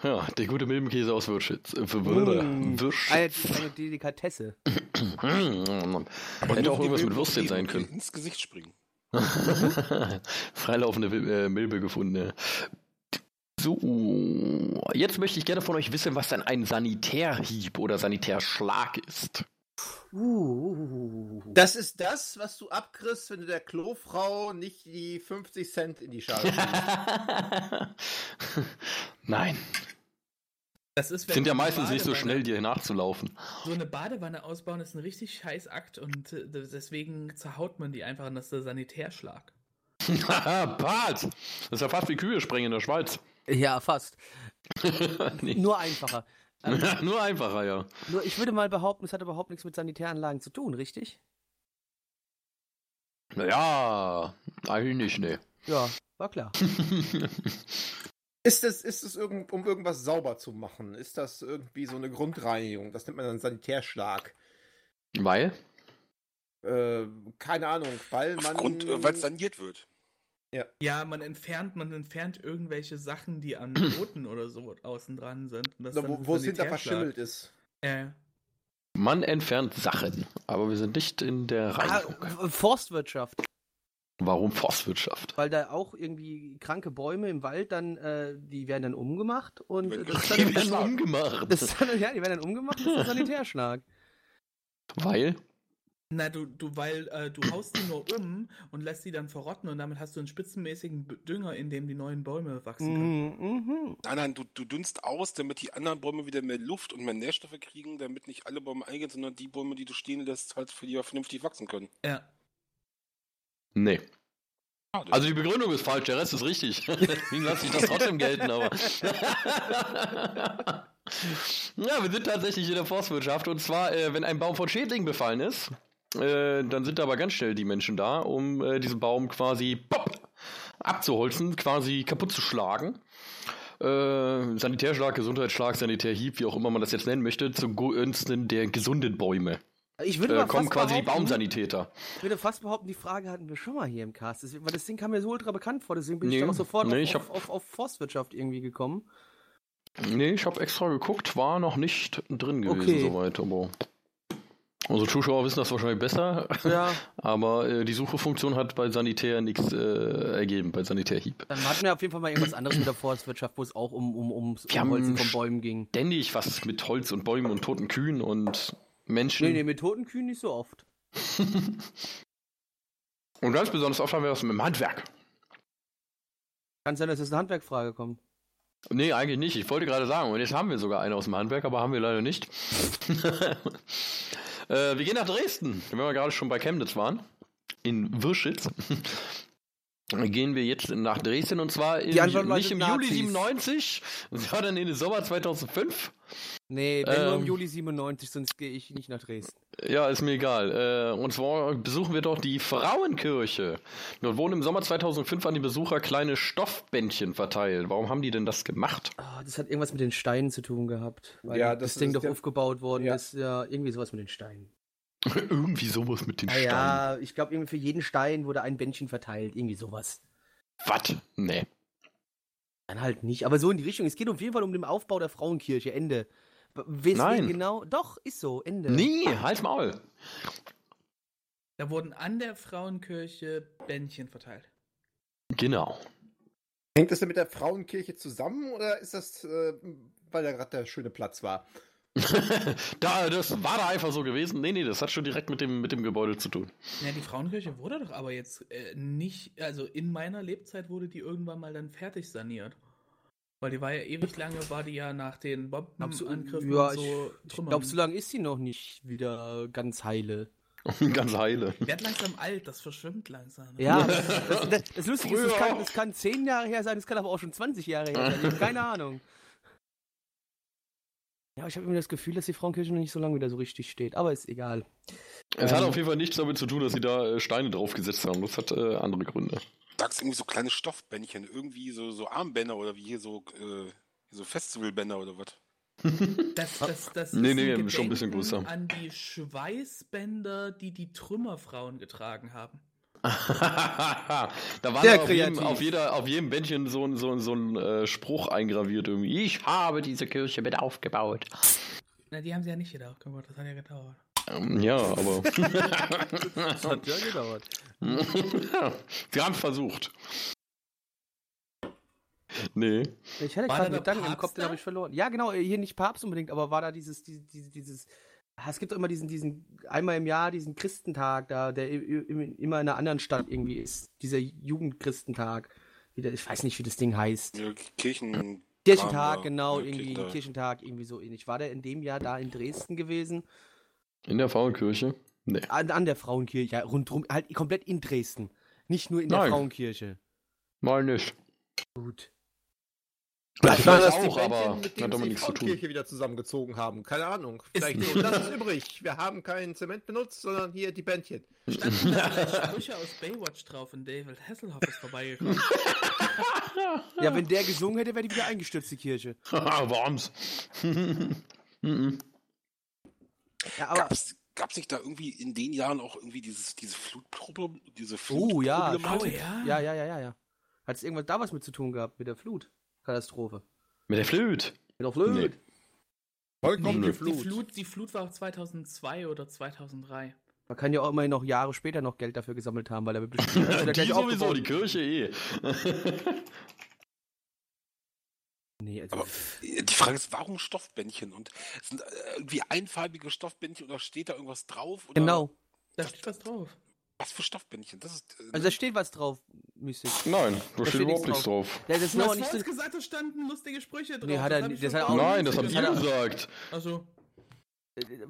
Ja, der gute Milbenkäse aus Wirschitz. Äh, Wilde. Eine, Wirschitz. eine Delikatesse. [CLEARS THROAT] Mm. Hätte auch irgendwas mit Würstchen sein ihm können. Ins Gesicht springen. [LAUGHS] Freilaufende äh, Milbe gefunden. ja. So, jetzt möchte ich gerne von euch wissen, was denn ein Sanitärhieb oder Sanitärschlag ist. Uh, das ist das, was du abkriegst, wenn du der Klofrau nicht die 50 Cent in die Schale schiebst. [LAUGHS] Nein, Das ist, sind ja meistens nicht so schnell, dir nachzulaufen. So eine Badewanne ausbauen ist ein richtig scheiß Akt und äh, deswegen zerhaut man die einfach an das ist der Sanitärschlag. [LAUGHS] Bart! Das ist ja fast wie Kühe sprengen in der Schweiz. ja, fast. [LAUGHS] nee. Nur einfacher. Ähm, [LAUGHS] Nur einfacher, ja. nur, ich würde mal behaupten, es hat überhaupt nichts mit Sanitäranlagen zu tun, richtig? Naja, eigentlich nicht, nee. Ja, war klar. [LAUGHS] Ist es, ist es irgend, um irgendwas sauber zu machen? Ist das irgendwie so eine Grundreinigung? Das nennt man dann Sanitärschlag. Weil? Äh, keine Ahnung, weil man. Aufgrund, äh, weil es saniert wird. Ja, man entfernt, man entfernt irgendwelche Sachen, die an [CLEARS THROAT] Booten oder so außen dran sind. Und das Oder ist wo, wo es hinter verschimmelt ist. Äh, Man entfernt Sachen, aber wir sind nicht in der Ah, Reinigung. Forstwirtschaft, Warum Forstwirtschaft? weil da auch irgendwie kranke Bäume im Wald dann, äh, die werden dann umgemacht und äh, das ist [LAUGHS] Die dann, werden umgemacht. das ist dann, ja, die werden dann umgemacht und das ist der [LAUGHS] Sanitärschlag. Weil? Na, du, du, weil äh, du haust die nur um und lässt die dann verrotten und damit hast du einen spitzenmäßigen Dünger, in dem die neuen Bäume wachsen können. Mhm, mhm. Nein, nein, du, du dünnst aus, damit die anderen Bäume wieder mehr Luft und mehr Nährstoffe kriegen, damit nicht alle Bäume eingehen, sondern die Bäume, die du stehen lässt, halt für die auch vernünftig wachsen können. Ja. Nee. Schade. Also die Begründung ist falsch, der Rest ist richtig. [LAUGHS] Deswegen lasse ich das trotzdem gelten, aber. [LAUGHS] ja, wir sind tatsächlich in der Forstwirtschaft und zwar, äh, wenn ein Baum von Schädlingen befallen ist, äh, dann sind aber ganz schnell die Menschen da, um äh, diesen Baum quasi pop, abzuholzen, quasi kaputt zu schlagen. Äh, Sanitärschlag, Gesundheitsschlag, Sanitärhieb, wie auch immer man das jetzt nennen möchte, zugunsten der gesunden Bäume. Ich würde Äh, kommen quasi die Baumsanitäter. Ich würde fast behaupten, die Frage hatten wir schon mal hier im Cast. Das, weil das Ding kam mir so ultra bekannt vor, deswegen bin Nee, ich dann auch sofort nee, auf, ich auf, hab- auf, auf Forstwirtschaft irgendwie gekommen. Nee, ich habe extra geguckt, war noch nicht drin gewesen Okay. soweit, aber unsere Zuschauer wissen das wahrscheinlich besser, Ja, [LAUGHS] aber äh, die Suchefunktion hat bei Sanitär nichts äh, ergeben, bei Sanitärhieb. dann hatten wir auf jeden Fall mal irgendwas anderes mit der Forstwirtschaft, wo es auch um, um, Wir haben Umholzen von Bäumen ging. Ständig was mit Holz und Bäumen und toten Kühen und Menschen. Nee, nee, mit toten Kühen nicht so oft. [LAUGHS] Und ganz besonders oft haben wir das mit dem Handwerk. Kann sein, dass jetzt eine Handwerkfrage kommt. Nee, eigentlich nicht. Ich wollte gerade sagen, und jetzt haben wir sogar eine aus dem Handwerk, aber haben wir leider nicht. [LAUGHS] äh, wir gehen nach Dresden, wenn wir gerade schon bei Chemnitz waren. In Wirschitz. Gehen wir jetzt nach Dresden und zwar Antwort nicht im Juli Nazis. 97, sondern in den Sommer 2005. Nee, wenn nur im Ähm. Juli 97, sonst gehe ich nicht nach Dresden. Ja, ist mir egal. Äh, und zwar besuchen wir dort die Frauenkirche. Dort wurden im Sommer 2005 an die Besucher kleine Stoffbändchen verteilt. Warum haben die denn das gemacht? Ah, das hat irgendwas mit den Steinen zu tun gehabt. Weil Ja, das, das Ding ist doch der- aufgebaut worden Ja. ist. Ja, irgendwie sowas mit den Steinen. Irgendwie sowas mit den Steinen. Naja, ich glaube, irgendwie für jeden Stein wurde ein Bändchen verteilt. Irgendwie sowas. Was? Nee. Dann halt nicht. Aber so in die Richtung. Es geht auf jeden Fall um den Aufbau der Frauenkirche. Ende. Weswegen Nein. genau? Doch, ist so. Ende. Nee, halt's Maul. Da wurden an der Frauenkirche Bändchen verteilt. Genau. Hängt das denn mit der Frauenkirche zusammen oder ist das, äh, weil da gerade der schöne Platz war? [LAUGHS] da, das war da einfach so gewesen. Nee, nee, das hat schon direkt mit dem, mit dem Gebäude zu tun. Ja, die Frauenkirche wurde doch aber jetzt äh, nicht, also in meiner Lebzeit wurde die irgendwann mal dann fertig saniert. Weil die war ja ewig lange, war die ja nach den Bombenangriffen ja, und so Ich glaube, so lange ist sie noch nicht wieder ganz heile. [LAUGHS] Ganz heile. Werd langsam alt, das verschwimmt langsam. ne? Ja, [LAUGHS] das, das, das, das Lustige ist, es kann, kann 10 Jahre her sein, es kann aber auch schon 20 Jahre her sein. Ich habe keine Ahnung. Ja, ich habe immer das Gefühl, dass die Frauenkirche noch nicht so lange wieder so richtig steht. Aber ist egal. Es hat Ähm. auf jeden Fall nichts damit zu tun, dass sie da äh, Steine draufgesetzt haben. Das hat äh, andere Gründe. Da gibt's irgendwie so kleine Stoffbändchen, irgendwie so, so Armbänder oder wie hier so, äh, so Festivalbänder oder was. [LAUGHS] Das, das, das Nee, ist nee, ein schon ein bisschen größer. An die Schweißbänder, die die Trümmerfrauen getragen haben. [LAUGHS] da war Sehr auf jedem, auf, jeder, auf jedem Bändchen so, ein- so, ein- so ein äh, Spruch eingraviert irgendwie. Ich habe diese Kirche mit aufgebaut. Na, die haben sie ja nicht gedacht, gemacht, das hat ja gedauert. Ähm, ja, aber [LAUGHS] [LAUGHS] Das hat ja gedauert. wir haben versucht. Nee. Ich hatte gerade einen Gedanken im Kopf, den habe ich verloren. Ja, genau, hier nicht Papst unbedingt, aber war da dieses, dieses, dieses, dieses es gibt doch immer diesen, diesen, einmal im Jahr diesen Christentag da, der immer in einer anderen Stadt irgendwie ist. Dieser Jugendchristentag. Der- Ich weiß nicht, wie das Ding heißt. Ja, Kirchen. Kirchentag, ja. genau, Ja, irgendwie Kirchentag. Kirchentag, irgendwie so ähnlich. War der in dem Jahr da in Dresden gewesen? In der Frauenkirche? Nee. An, an der Frauenkirche, ja, rundrum, halt komplett in Dresden. Nicht nur in der Nein. Frauenkirche. Mal nicht. Gut. Ja, Ich weiß auch, aber mit hat denen damit sie die nichts zu tun. Frauenkirche wieder zusammengezogen haben. Keine Ahnung. Ist Vielleicht so, das ist übrig. Wir haben keinen Zement benutzt, sondern hier die Bändchen. Standen da vielleicht Sprüche aus Baywatch drauf und David Hasselhoff ist vorbeigekommen. [LAUGHS] Ja, wenn der gesungen hätte, wäre die wieder eingestürzt, die Kirche. [LAUGHS] Worms. [LAUGHS] Mhm. Ja, aber. Gab's, gab's nicht da irgendwie in den Jahren auch irgendwie dieses, diese Flutproblem, diese Oh ja, Flutproblematik? ja. Ja, ja, ja, ja, ja. Hat es irgendwas da was mit zu tun gehabt, mit der Flutkatastrophe? Mit der Flöte. Mit der Flut? Nee. Vollkommen Nee. die Die Flut. Flut, die Flut war auch 2002 oder 2003. Man kann ja auch immerhin noch Jahre später noch Geld dafür gesammelt haben, weil er wird bestimmt [LAUGHS] Die sowieso, aufgebaut. die Kirche eh. [LAUGHS] Nee, also, Aber äh, die Frage ist, warum Stoffbändchen? Und sind äh, irgendwie einfarbige Stoffbändchen oder steht da irgendwas drauf? Oder genau. Da steht was drauf. Was für Stoffbändchen? Das ist. Äh, Also da steht was drauf, Mystik. Nein, da steht steht überhaupt nichts nichts drauf. Ja, das aber hast nicht so, gesagt, da standen lustige Sprüche drauf. Nee, hat er- das schon hat er auch Nein, nicht das habt gesagt. ihr gesagt. Also,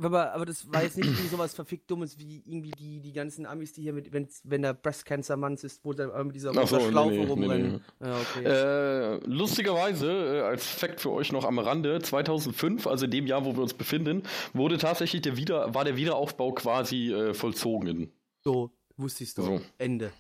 aber, aber das war jetzt nicht irgendwie sowas verfickt Dummes wie irgendwie die, die ganzen Amis, die hier mit, wenn, wenn der Breast Cancer Month ist, wo da mit dieser so, roter Schlaufe nee, nee, rumrennen. Ja, okay. Äh, lustigerweise, äh, als Fact für euch noch am Rande, 2005, also in dem Jahr, wo wir uns befinden, wurde tatsächlich der Wieder, war der Wiederaufbau quasi äh, vollzogen. So, wusste ich's doch. So. Ende.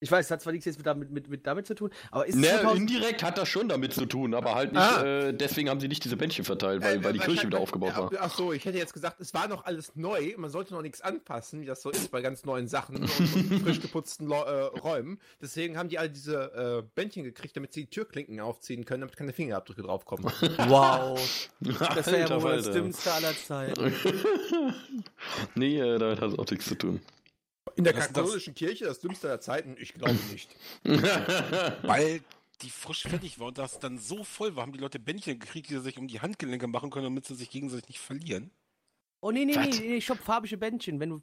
Ich weiß, es hat zwar nichts jetzt mit damit, mit, mit damit zu tun, aber ist Ne, 2000 indirekt hat das schon damit zu tun, aber halt nicht, Ah. äh, deswegen haben sie nicht diese Bändchen verteilt, weil, Äh, weil die Kirche wieder aufgebaut war. Ach so, ich hätte jetzt gesagt, es war noch alles neu. Man sollte noch nichts anpassen, wie das so ist bei ganz neuen Sachen und, und frisch geputzten Lo äh, Räumen. Deswegen haben die alle diese äh, Bändchen gekriegt, damit sie die Türklinken aufziehen können, damit keine Fingerabdrücke draufkommen. [LAUGHS] Wow. [LAUGHS] Das wäre ja wohl das. Dümmste aller Zeiten. [LAUGHS] nee, äh, damit hat es auch nichts zu tun. In der katholischen Kirche, das dümmste der Zeiten? Ich glaube nicht. [LAUGHS] Weil die frisch fertig war und das dann so voll war, haben die Leute Bändchen gekriegt, die sie sich um die Handgelenke machen können, damit sie sich gegenseitig nicht verlieren. Oh nee, nee, nee, Was? nee, ich hab farbige Bändchen. Wenn du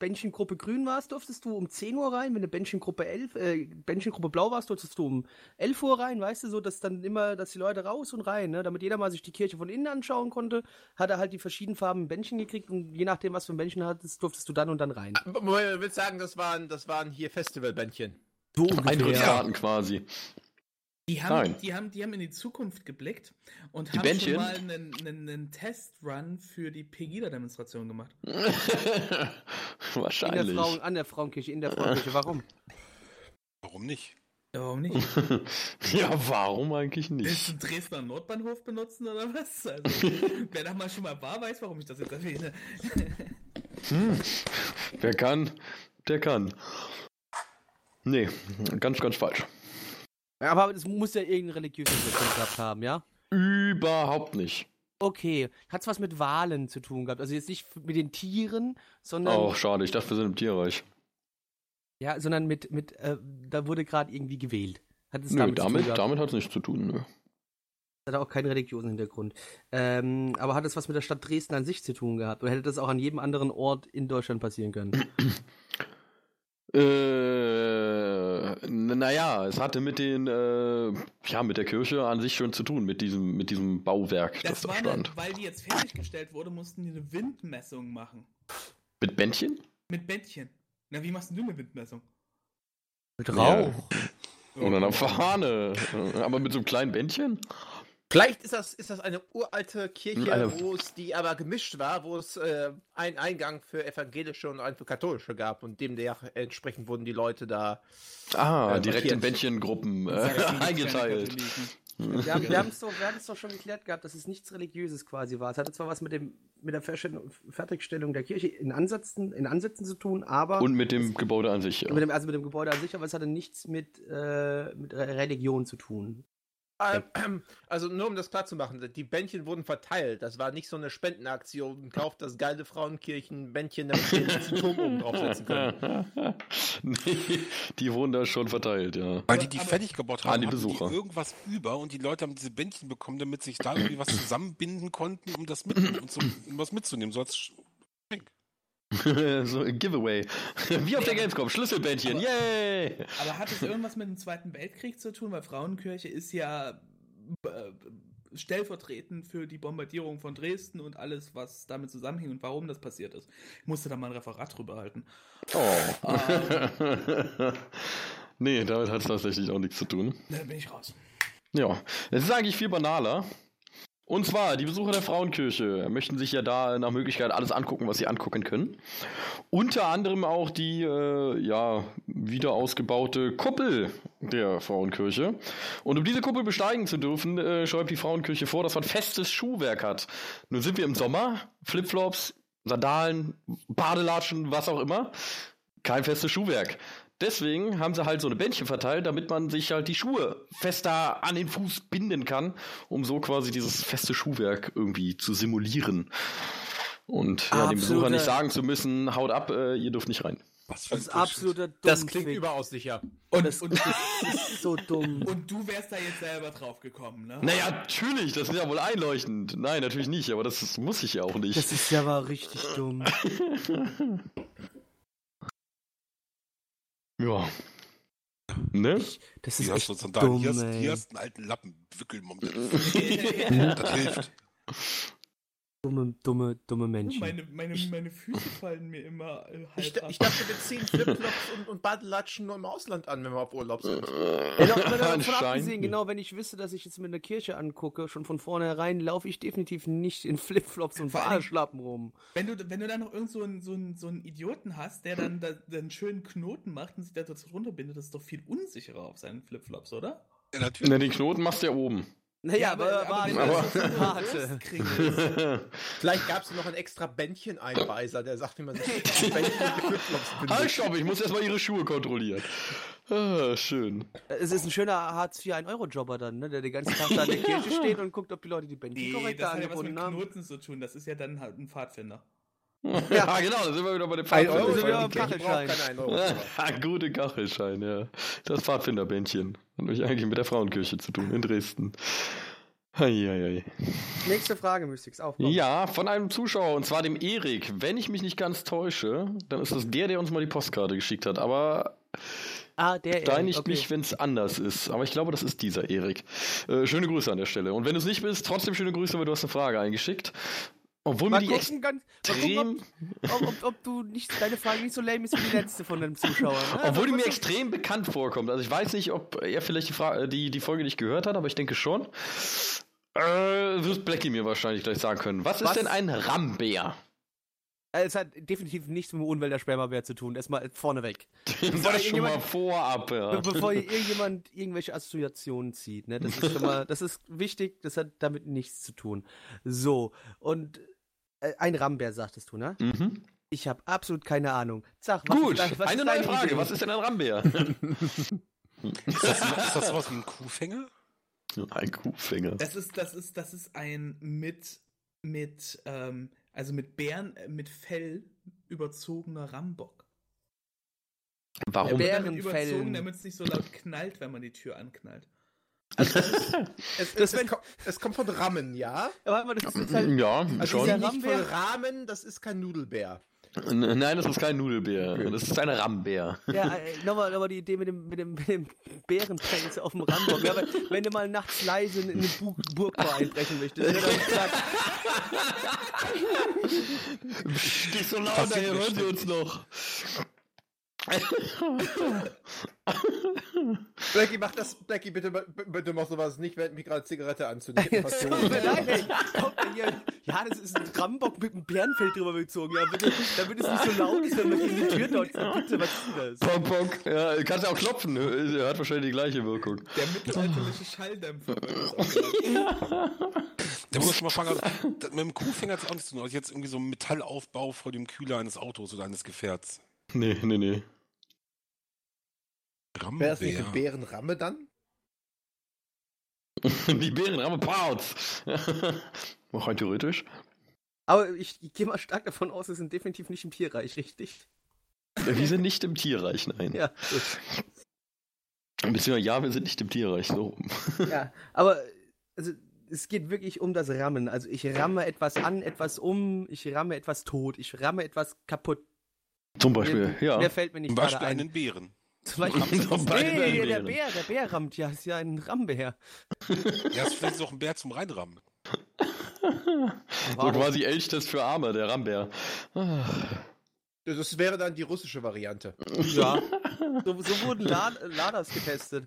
Bändchengruppe grün warst, durftest du um 10 Uhr rein. Wenn du Bändchengruppe 11, äh, Bändchengruppe blau warst, durftest du um 11 Uhr rein, weißt du, so, dass dann immer, dass die Leute raus und rein, ne, damit jeder mal sich die Kirche von innen anschauen konnte, hat er halt die verschiedenen Farben Bändchen gekriegt und je nachdem, was für ein Bändchen hattest, durftest du dann und dann rein. Moment, du willst sagen, das waren, das waren hier Festivalbändchen. So Eintrittskarten quasi. Die haben, Nein. die, haben, die haben in die Zukunft geblickt und Die haben Bändchen? schon mal einen, einen, einen Testrun für die Pegida-Demonstration gemacht. [LAUGHS] In der Wahrscheinlich. Frauen, an der Frauenkirche, in der Frauenkirche. Warum? Warum nicht? Ja, warum nicht? [LAUGHS] ja, warum eigentlich Willst nicht? du den Dresdner Nordbahnhof benutzen oder was? Also, [LAUGHS] wer da mal schon mal war, weiß, warum ich das jetzt erwähne. Wer kann, der kann. Nee, ganz, ganz falsch. Aber es muss ja irgendeinen religiösen Hintergrund gehabt haben, ja? Überhaupt nicht. Okay. Hat's was mit Wahlen zu tun gehabt? Also jetzt nicht mit den Tieren, sondern Auch schade, ich dachte, wir sind im Tierreich. ja, sondern mit mit äh, da wurde gerade irgendwie gewählt. Hat es Nö, damit, zu tun damit, damit hat es nichts zu tun. Nö. Hat auch keinen religiösen Hintergrund. Ähm, aber hat es was mit der Stadt Dresden an sich zu tun gehabt? Oder hätte das auch an jedem anderen Ort in Deutschland passieren können? [CLEARS THROAT] Äh, naja, es hatte mit den, äh, ja, mit der Kirche an sich schon zu tun, mit diesem, mit diesem Bauwerk, das, Das da war stand. eine, weil die jetzt fertiggestellt wurde, mussten die eine Windmessung machen. Mit Bändchen? Mit Bändchen. Na, wie machst denn du eine Windmessung? Mit Ja. Rauch. Und einer Fahne. Aber mit so einem kleinen Bändchen? Vielleicht ist das, ist das eine uralte Kirche, wo es die aber gemischt war, wo es äh, einen Eingang für evangelische und einen für katholische gab und dem der entsprechend wurden die Leute da. Ah, Äh, direkt in. Bändchengruppen äh, [LAUGHS] eingeteilt. Wir haben wir [LAUGHS] haben's doch, es doch schon geklärt gehabt, dass es nichts Religiöses quasi war. Es hatte zwar was mit dem mit der Fertigstellung, der Kirche in Ansätzen, in Ansätzen zu tun, aber Und mit dem Gebäude an sich, ja. mit dem, also mit dem Gebäude an sich, aber es hatte nichts mit, äh, mit Re- Religion zu tun. Ähm, [CLEARS THROAT] also nur um das klar zu machen, die Bändchen wurden verteilt. Das war nicht so eine Spendenaktion. Kauft das geile Frauenkirchen-Bändchen, damit wir das Turm oben draufsetzen können. [LAUGHS] nee, die wurden da schon verteilt, ja. Weil die die fertig gebaut haben, die Besucher. die irgendwas über und die Leute haben diese Bändchen bekommen, damit sich da irgendwie was zusammenbinden konnten, um das mit, um, zu, um was mitzunehmen. So als Geschenk. [LAUGHS] so ein Giveaway. [LAUGHS] Wie auf der Gamescom, Schlüsselbändchen, yay! Aber hat es irgendwas mit dem Zweiten Weltkrieg zu tun? Weil Frauenkirche ist ja äh, stellvertretend für die Bombardierung von Dresden und alles, was damit zusammenhing und warum das passiert ist. Ich musste da mal ein Referat drüber halten. Oh. Ähm, [LAUGHS] nee, damit hat es tatsächlich auch nichts zu tun. da bin ich raus. Ja, es ist eigentlich viel banaler. Und zwar, die Besucher der Frauenkirche möchten sich ja da nach Möglichkeit alles angucken, was sie angucken können. Unter anderem auch die, äh, ja, wieder ausgebaute Kuppel der Frauenkirche. Und um diese Kuppel besteigen zu dürfen, äh, schreibt die Frauenkirche vor, dass man festes Schuhwerk hat. Nun sind wir im Sommer, Flipflops, Sandalen, Badelatschen, was auch immer. Kein festes Schuhwerk. Deswegen haben sie halt so eine Bändchen verteilt, damit man sich halt die Schuhe fester an den Fuß binden kann, um so quasi dieses feste Schuhwerk irgendwie zu simulieren. Und ja, dem Besucher nicht sagen zu müssen, haut ab, äh, ihr dürft nicht rein. Was für Das ist ein absoluter Dummfick. Das klingt überaus sicher. Und, Das, und, das ist so dumm. [LAUGHS] und du wärst da jetzt selber drauf gekommen, ne? Naja, natürlich, das ist ja wohl einleuchtend. Nein, natürlich nicht, aber das muss ich ja auch nicht. Das ist ja aber richtig dumm. [LAUGHS] ja. Ne? Das ist Hier hast echt du Sandalen, dumm, hier, hast, hier hast einen alten Lappen, wickel mal mit. [LAUGHS] Das hilft. Dumme, dumme, dumme Menschen. meine, meine, meine Füße fallen mir immer äh, halb Ich, ab. ich dachte, wir ziehen Flipflops und, und Badelatschen nur im Ausland an, wenn wir auf Urlaub sind. Aber davon abgesehen, genau, wenn ich wüsste, dass ich jetzt mit einer Kirche angucke, schon von vornherein laufe ich definitiv nicht in Flipflops und Fahrschlappen rum. Wenn du, wenn du dann noch irgend so einen, so, einen, so einen Idioten hast, der dann da, dann einen schönen Knoten macht und sich da dazu runterbindet, das ist doch viel unsicherer auf seinen Flipflops, oder? Ja, natürlich. Na, den Knoten machst du ja oben. Naja, aber, aber, aber- eine Warte. Durstkringel- Vielleicht gab es noch einen extra Bändchen-Einweiser, der sagt, wie man sich [LAUGHS] Bändchen und die Flipflops [LAUGHS] Halt, stopp, ich muss erstmal ihre Schuhe kontrollieren. Ah, schön. Es ist ein schöner Hartz IV 1-Euro-Jobber dann, ne, der den ganzen Tag da in der [LAUGHS] Kirche steht und guckt, ob die Leute die Bändchen Nee, korrekt das hat ja was mit haben. Knoten zu tun. Das ist ja dann halt ein Pfadfinder. Ja, genau, da sind wir wieder bei dem Ein Also Euro Kachelschein. Euro. Ah, Gute Kachelschein, ja. Das Pfadfinderbändchen. Hat nämlich eigentlich mit der Frauenkirche zu tun in Dresden. Eieiei. Nächste Frage, Mystics, aufkommen. Ja, von einem Zuschauer, und zwar dem Erik. Wenn ich mich nicht ganz täusche, dann ist das der, der uns mal die Postkarte geschickt hat. Aber Ah, der nicht okay. mich, wenn es anders ist. Aber ich glaube, das ist dieser Erik. Äh, schöne Grüße an der Stelle. Und wenn du es nicht bist, trotzdem schöne Grüße, weil du hast eine Frage eingeschickt. Obwohl Mal mir die gucken, ganz, mal gucken extrem, ob, ob, ob, ob du nicht, deine Frage nicht so lame ist wie die letzte von deinem Zuschauer. Ne? obwohl die Also, mir was- extrem bekannt vorkommt. Also ich weiß nicht, ob er vielleicht die, Frage, die, die Folge nicht gehört hat, aber ich denke schon. Äh, wird Blackie mir wahrscheinlich gleich sagen können. Was, Was? ist denn ein Rambär? Äh, Es hat definitiv nichts mit dem Unwälder-Spermabär zu tun. Erstmal vorneweg. [LAUGHS] Das schon mal vorab, ja. Be bevor irgendjemand irgendwelche Assoziationen zieht. Ne? Das ist schon mal, das ist wichtig, das hat damit nichts zu tun. So, und äh, ein Rambär, sagtest du, ne? Mhm. Ich habe absolut keine Ahnung. Sag, was Gut, ist was eine ist neue Frage. Idee? Was ist denn ein Rambär? [LAUGHS] Ist das, ist das sowas wie ein Kuhfänger? ein Kuhfänger. Das ist, das ist, das ist ein mit, mit, ähm, also mit Bären, äh, mit Fell überzogener Rambock. Warum? Bär- Damit Bärenfellen. überzogen, damit es nicht so laut knallt, wenn man die Tür anknallt. [LAUGHS] Es, Das es, wenn- kommt, es kommt von Rahmen, ja? Aber warte mal, das ist halt, Ja, Also schon. dieser nicht von Rambär- Rahmen, das ist kein Nudelbär. Nein, das ist kein Nudelbär. Das ist ein Rambär. ja, äh, nochmal, nochmal die Idee mit dem, mit dem, mit dem Bärenpelz auf dem Rambock. Ja, wenn du mal nachts leise in eine Bu Burgbar einbrechen möchtest, ne, dann sag, Nicht so laut, mir hören Sie uns noch. [LAUGHS] Blackie, mach das, Blackie, bitte, bitte mach sowas nicht, während mich gerade Zigarette anzündet. Ich hab was Tut Hohes. mir leid, ey. Kommt denn hier, ja, das ist ein Rambock mit einem Bärenfell drüber gezogen. Ja, bitte, damit es nicht so laut ist, wenn man gegen die Tür dort Bitte, was ist das? Pong, pong. Ja, kannst ja auch klopfen. Er hat wahrscheinlich die gleiche Wirkung. Der mittelalterliche Schalldämpfer. Da muss ich mal fragen, also, mit dem Kuhfänger hat es auch nichts zu tun. Also jetzt irgendwie so ein Metallaufbau vor dem Kühler eines Autos oder eines Gefährts. Nee, nee, nee. Wäre das nicht eine Bärenramme dann? [LAUGHS] Die Bärenramme Parts. [LAUGHS] Auch rein theoretisch. Aber ich, ich gehe mal stark davon aus, wir sind definitiv nicht im Tierreich, richtig? Wir sind nicht im Tierreich, nein. Ja, Beziehungsweise ja, wir sind nicht im Tierreich. So. ja. Aber also, es geht wirklich um das Rammen. Also ich ramme etwas an, etwas um, ich ramme etwas tot, ich ramme etwas kaputt. Zum Beispiel, Mehr, ja. mehr fällt mir nicht Zum Beispiel ein. einen Bären. Zum Beispiel, Zum Beispiel nee, einen der, der Bären. Bär, der Bär rammt ja, ist ja ein Rambär. [LAUGHS] Ja, ist vielleicht auch ein Bär zum Reinrammen. So quasi Elchtest für Arme, der Rambär. Ah. Das wäre dann die russische Variante. Ja. So, so wurden La Laders getestet.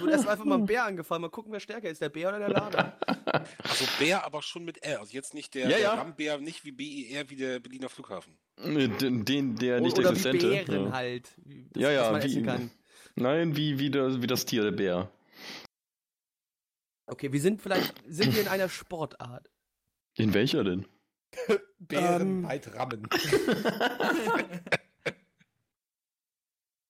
Wurde erst einfach mal ein [LAUGHS] Bär angefallen. Mal gucken, wer stärker ist, der Bär oder der Lader. Also Bär, aber schon mit R. Also jetzt nicht der, Ja, der ja. Rambär, nicht wie BER, wie der Berliner Flughafen. Den, den der nicht oder wie existente. Bären ja. halt. Das, Ja, ja, wie- essen kann. Nein, wie, wie, das, wie das Tier, der Bär. Okay, wir sind vielleicht, sind wir in einer Sportart. In welcher denn? [LAUGHS] Bären Ähm. weit rammen. [LAUGHS]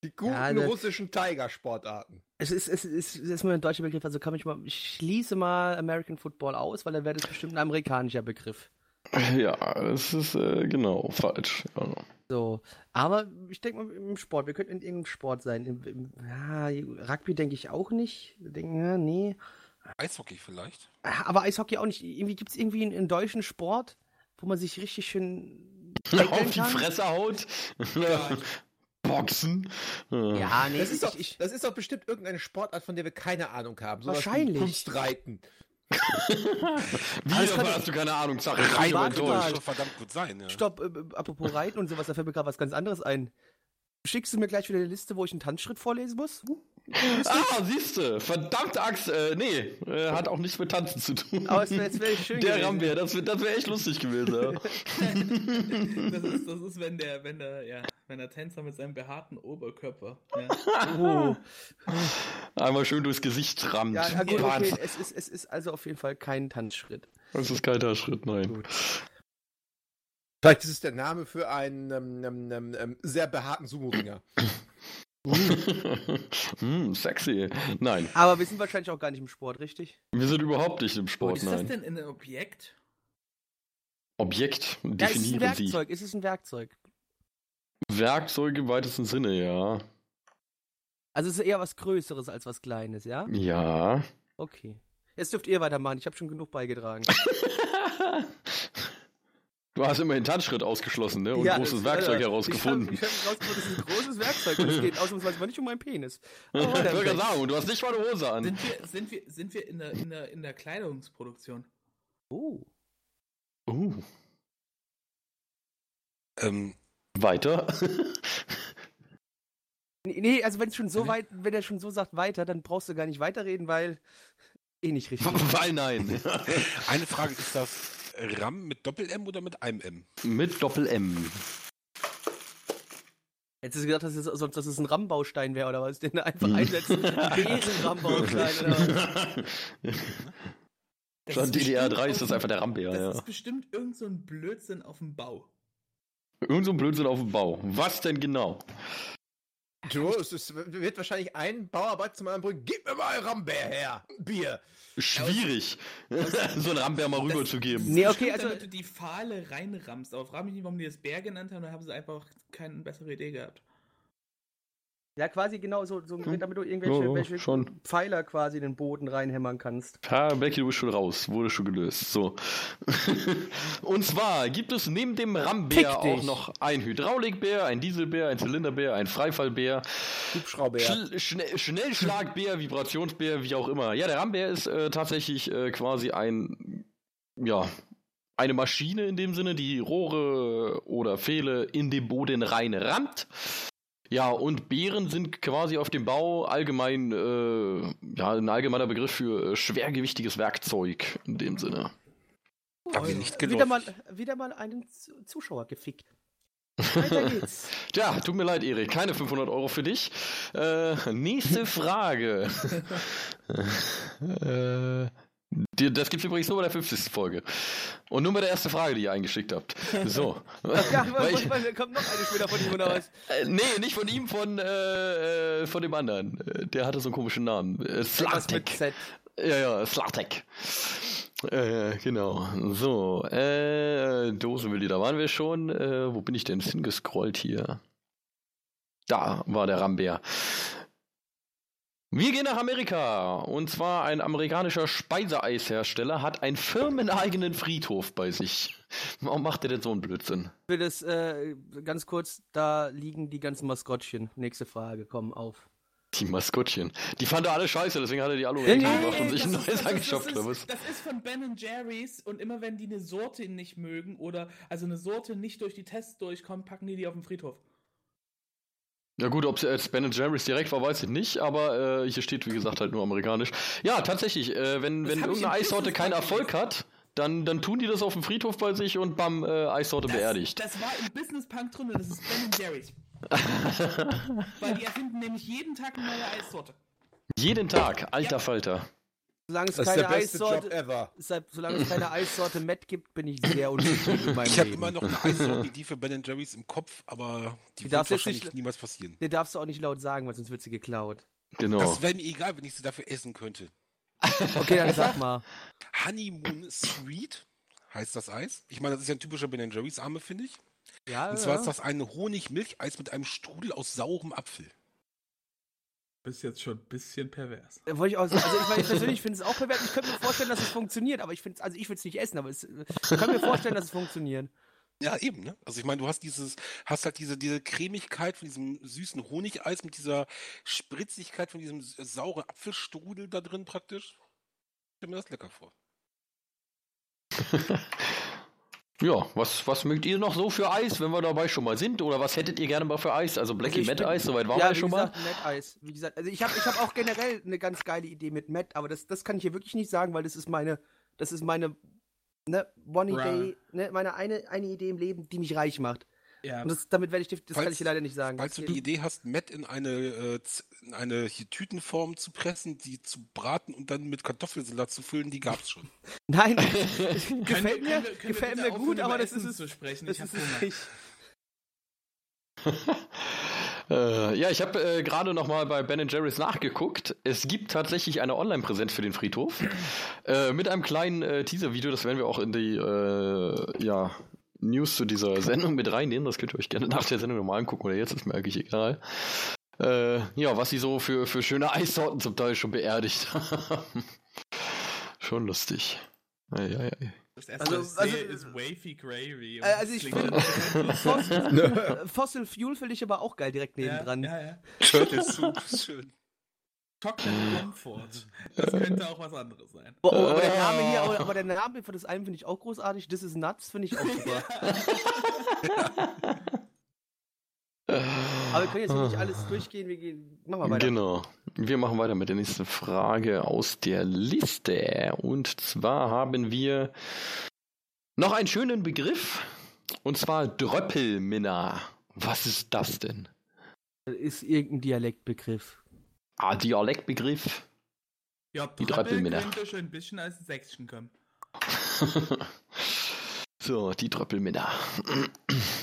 Die guten Ja, ne- russischen Tiger-Sportarten. Es ist, es ist, es ist mal ein deutscher Begriff, also kann ich mal, ich schließe mal American Football aus, weil dann wäre das bestimmt ein amerikanischer Begriff. [LAUGHS] Ja, das ist äh, genau falsch. Ja. So, aber ich denke mal im Sport, wir könnten in irgendeinem Sport sein. Im, im, ja, Rugby denke ich auch nicht. Wir Denken, ja, nee. Eishockey vielleicht? Aber Eishockey auch nicht. Irgendwie gibt es irgendwie einen, einen deutschen Sport, wo man sich richtig schön [LAUGHS] Auf die? Fresse haut. Boxen. Ja. Ja, nee, Das ist, doch, ich, das ist doch bestimmt irgendeine Sportart, von der wir keine Ahnung haben. Sowas Wahrscheinlich. Kunstreiten. [LAUGHS] Wie, davon kann- hast du keine Ahnung? Bin Rein- mal. enttäuscht. Das doch verdammt gut sein, ja. stopp, äh, äh, apropos Reiten und sowas, da fällt mir gerade was ganz anderes ein. Schickst du mir gleich wieder eine Liste, wo ich einen Tanzschritt vorlesen muss? Ah, siehste, verdammte Axt, äh, nee, äh, hat auch nichts mit Tanzen zu tun. Aber es wäre jetzt wär schön Der gewesen. Rambär, das wäre das wär echt lustig gewesen, ja. [LAUGHS] Das ist, das ist, wenn der, wenn der, ja, wenn der Tänzer mit seinem behaarten Oberkörper. Ja. Oh. Einmal schön durchs Gesicht rammt. Ja, gut, okay, es ist, es ist also auf jeden Fall kein Tanzschritt. Das ist kein Schritt, nein. Gut. Vielleicht ist es der Name für einen ähm, ähm, ähm, ähm, sehr behaarten Sumo-Ringer. [LAUGHS] [LAUGHS] hm, sexy. Nein, Aber wir sind wahrscheinlich auch gar nicht im Sport, richtig? wir sind überhaupt nicht im Sport, Ist das nein. denn ein Objekt? Objekt, Ja, es ist ein definieren Sie. Werkzeug, es ist ein Werkzeug. Werkzeug im weitesten Sinne, ja. Also es ist eher was Größeres als was Kleines, ja? Ja. Okay. Jetzt dürft ihr weitermachen, ich habe schon genug beigetragen. [LAUGHS] Du hast immerhin Tanzschritt ausgeschlossen, ne? Und Ja, großes Werkzeug äh, herausgefunden. Ich habe hab herausgefunden, das ist ein großes Werkzeug und es geht ausnahmsweise mal nicht um meinen Penis. Aber [LAUGHS] Ich wollte gerade sagen, du hast nicht mal eine Hose an. Sind wir, sind wir, sind wir in der, in der, in der Kleidungsproduktion? Oh. Uh, Ähm, weiter. Nee, Nee, also wenn es schon so weit, wenn er schon so sagt weiter, dann brauchst du gar nicht weiterreden, weil eh nicht richtig. [LAUGHS] Weil nein. eine Frage ist das, Ram mit Doppel-M oder mit einem M? Mit Doppel-M. Jetzt ist gedacht, dass es, sonst, dass es ein Rammbaustein wäre oder was? Den einfach Hm. einsetzen. [LAUGHS] Was? [LAUGHS] Das Schon ist DDR3 ist bestimmt das einfach der Rambär, Das ja. ist bestimmt irgend so ein Blödsinn auf dem Bau. Irgend so ein Blödsinn auf dem Bau. Was denn genau? Du, es ist, wird wahrscheinlich ein Bauarbeit zum anderen bringen. Gib mir mal Rambär her. Bier. Schwierig, [LAUGHS] so ein Rambär mal rüberzugeben. Nee, okay, also damit du die Pfahle reinrammst. Aber frag mich nicht, warum die das Bär genannt haben, da haben sie einfach keine bessere Idee gehabt. Ja quasi genau so, so Hm. damit du irgendwelche welche schon. Pfeiler quasi in den Boden reinhämmern kannst. Ja, Becky, du bist schon raus. Wurde schon gelöst. So. [LAUGHS] Und zwar gibt es neben dem Rambär auch noch ein Hydraulikbär, ein Dieselbär, ein Zylinderbär, ein Freifallbär, Hubschrauber. Schl Schnell Schnellschlagbär, Vibrationsbär, wie auch immer. Ja, der Rambär ist äh, tatsächlich äh, quasi ein, ja, eine Maschine in dem Sinne, die Rohre oder Pfähle in den Boden rein rammt. Ja, und Bären sind quasi auf dem Bau allgemein, äh, ja, ein allgemeiner Begriff für äh, schwergewichtiges Werkzeug in dem Sinne. Hab ich nicht Wieder gelaufen. mal, wieder mal einen Zuschauer gefickt. Weiter geht's. [LAUGHS] Tja, tut mir leid, Erik, keine 500 Euro für dich. Äh, nächste Frage. [LAUGHS] äh, das gibt's übrigens nur bei der 50. Folge. Und nur bei der ersten Frage, die ihr eingeschickt habt. So. Ja, [LAUGHS] Weil ich, weil, kommt noch eine später von ihm oder was? äh, nee, nicht von ihm, von, äh, äh, von dem anderen. Äh, Der hatte so einen komischen Namen. Äh, Slatek. Ja, ja, Slatek. Äh, genau. So, äh, Dosenwilli, da waren wir schon. Äh, wo bin ich denn hingescrollt hier? Da war der Rambär. Wir gehen nach Amerika. Und zwar ein amerikanischer Speiseeishersteller hat einen firmeneigenen Friedhof bei sich. Warum macht er denn so einen Blödsinn? Für das, äh, ganz kurz, da liegen die ganzen Maskottchen. Nächste Frage, komm auf. Die Maskottchen. Die fand er alle scheiße, deswegen hat er die alle Ja, nee, gemacht und sich ein neues das ist- angeschafft. Das ist, das ist von Ben Jerry's und immer wenn die eine Sorte nicht mögen oder also eine Sorte nicht durch die Tests durchkommt, packen die die auf den Friedhof. Ja gut, ob es jetzt Ben Jerry's direkt war, weiß ich nicht, aber äh, hier steht, wie gesagt, halt nur amerikanisch. Ja, tatsächlich, äh, wenn, Das wenn irgendeine Eissorte keinen Erfolg hat, dann, dann tun die das auf dem Friedhof bei sich und bam, äh, Eissorte Das, beerdigt. das war im Business Punk drin und das ist Ben Jerry's. [LAUGHS] Weil die erfinden nämlich jeden Tag eine neue Eissorte. Jeden Tag, alter Ja. Falter. Solange es Das ist keine der beste Job Eissorte, solange es keine Eissorte Met gibt, bin ich sehr [LAUGHS] unzufrieden mit meinem Ich habe immer noch eine Eissorte-Idee für Ben Jerry's im Kopf, aber die, Die wird wahrscheinlich nicht- niemals passieren. Den darfst du auch nicht laut sagen, weil sonst wird sie geklaut. Genau. Das wäre mir egal, wenn ich sie dafür essen könnte. Okay, dann sag mal. Honeymoon Sweet heißt das Eis. Ich meine, das ist ja ein typischer Ben Jerry's Arme, finde ich. Ja, Und zwar ja. ist das ein Honig-Milcheis mit einem Strudel aus saurem Apfel. Bist jetzt schon ein bisschen pervers. Da Wollte ich auch sagen. Also ich, meine, ich persönlich finde es auch pervers. Ich könnte mir vorstellen, dass es funktioniert, aber ich finde also ich würde es nicht essen, aber es, ich kann mir vorstellen, dass es funktioniert. Ja, eben, ne? Also ich meine, du hast dieses, hast halt diese, diese Cremigkeit von diesem süßen Honigeis mit dieser Spritzigkeit von diesem sauren Apfelstrudel da drin praktisch. Ich stelle mir das lecker vor. [LAUGHS] Ja, was, was mögt ihr noch so für Eis, wenn wir dabei schon mal sind? Oder was hättet ihr gerne mal für Eis? Also Blackie Also Matt Eis, soweit waren ja, wir wie schon mal. gesagt, Met Eis. Wie gesagt, also ich habe ich hab auch generell eine ganz geile Idee mit Matt, aber das, das kann ich hier wirklich nicht sagen, weil das ist meine, das ist meine, ne, One. Idee, ne, meine eine, eine Idee im Leben, die mich reich macht. Ja. Und das, damit werde ich, das kann Falls- ich dir leider nicht sagen. Falls du die Idee hast, Matt in eine, äh, in eine Tütenform zu pressen, die zu braten und dann mit Kartoffelsalat zu füllen, die gab's schon. [LAUGHS] Nein, [LAUGHS] gefällt mir, können wir- können gefällt mir gut, aber das Essen ist es. zu sprechen. Das Ich hab ist es Hunger. nicht. [LAUGHS] Äh, ja, ich habe äh, gerade noch mal bei Ben Jerry's nachgeguckt. Es gibt tatsächlich eine Online-Präsenz für den Friedhof äh, mit einem kleinen äh, Teaser-Video. Das werden wir auch in die äh, ja, News zu dieser Sendung mit reinnehmen. Das könnt ihr euch gerne nach der Sendung nochmal angucken oder jetzt ist mir eigentlich egal. Äh, ja, was sie so für, für schöne Eissorten zum Teil schon beerdigt haben. [LAUGHS] schon lustig. Ei, ei, ei. Das erste, Also- was ich also- sehe, ist Wavy Gravy. und Äh, also ich finde, dann- Fossil, Fossil Fuel finde ich aber auch geil direkt ja, nebendran. ja, ja. Turtle Soup, schön. [LAUGHS] Chocolate Comfort. Das könnte auch was anderes sein. Boah, oh, aber der Name hier, aber, aber der Name von das einen finde ich auch großartig. This is Nuts finde ich auch [LAUGHS] super. Aber wir können jetzt nicht alles durchgehen. Wir gehen, machen wir weiter. Genau. Wir machen weiter mit der nächsten Frage aus der Liste. Und zwar haben wir Noch einen schönen Begriff. Und zwar Dröppelminna. Was ist das denn? Das ist irgendein Dialektbegriff. Ah, Dialektbegriff. Ja, Die Dröppel Dröppelmänner. könnte schon ein bisschen als Sächschen kommen. [LAUGHS] so, die Dröppelminna.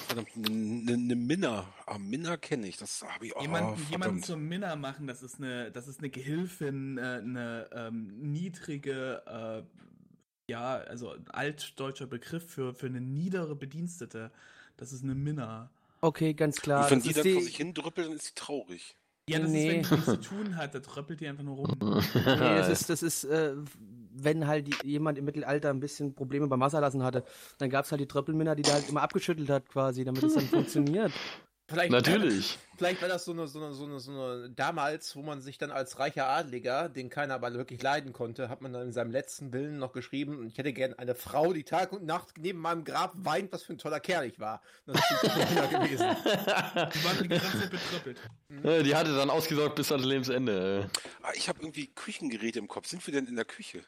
Verdammt, eine ne Minna. Ah, Minna kenne ich. Das habe ich auch. Jemanden, oh, jemanden zum Minna machen, das ist eine, das ist eine Gehilfin, äh, eine ähm, niedrige, äh, ja, also ein altdeutscher Begriff für, für eine niedere Bedienstete. Das ist eine Minna. Okay, ganz klar. Und wenn das die dann die- vor sich hin drüppelt, dann ist sie traurig. Ja, das Nee. ist, wenn die nichts zu [LAUGHS] tun hat, da tröppelt die einfach nur rum. [LAUGHS] Nee, das ist, das ist äh, wenn halt die, jemand im Mittelalter ein bisschen Probleme beim Wasserlassen hatte, dann gab es halt die Tröppelmänner, die da halt immer abgeschüttelt hat quasi, damit es dann [LAUGHS] funktioniert. Vielleicht, Natürlich. Vielleicht war das so eine, so eine, so eine, so eine, damals, wo man sich dann als reicher Adliger, den keiner aber wirklich leiden konnte, hat man dann in seinem letzten Willen noch geschrieben, ich hätte gern eine Frau, die Tag und Nacht neben meinem Grab weint, was für ein toller Kerl ich war. Das ist die Tröppelmänner gewesen. Die waren die ganze Zeit betröppelt. [LAUGHS] Äh, Die hatte dann ausgesorgt bis ans Lebensende. Ah, ich habe irgendwie Küchengeräte im Kopf. Sind wir denn in der Küche?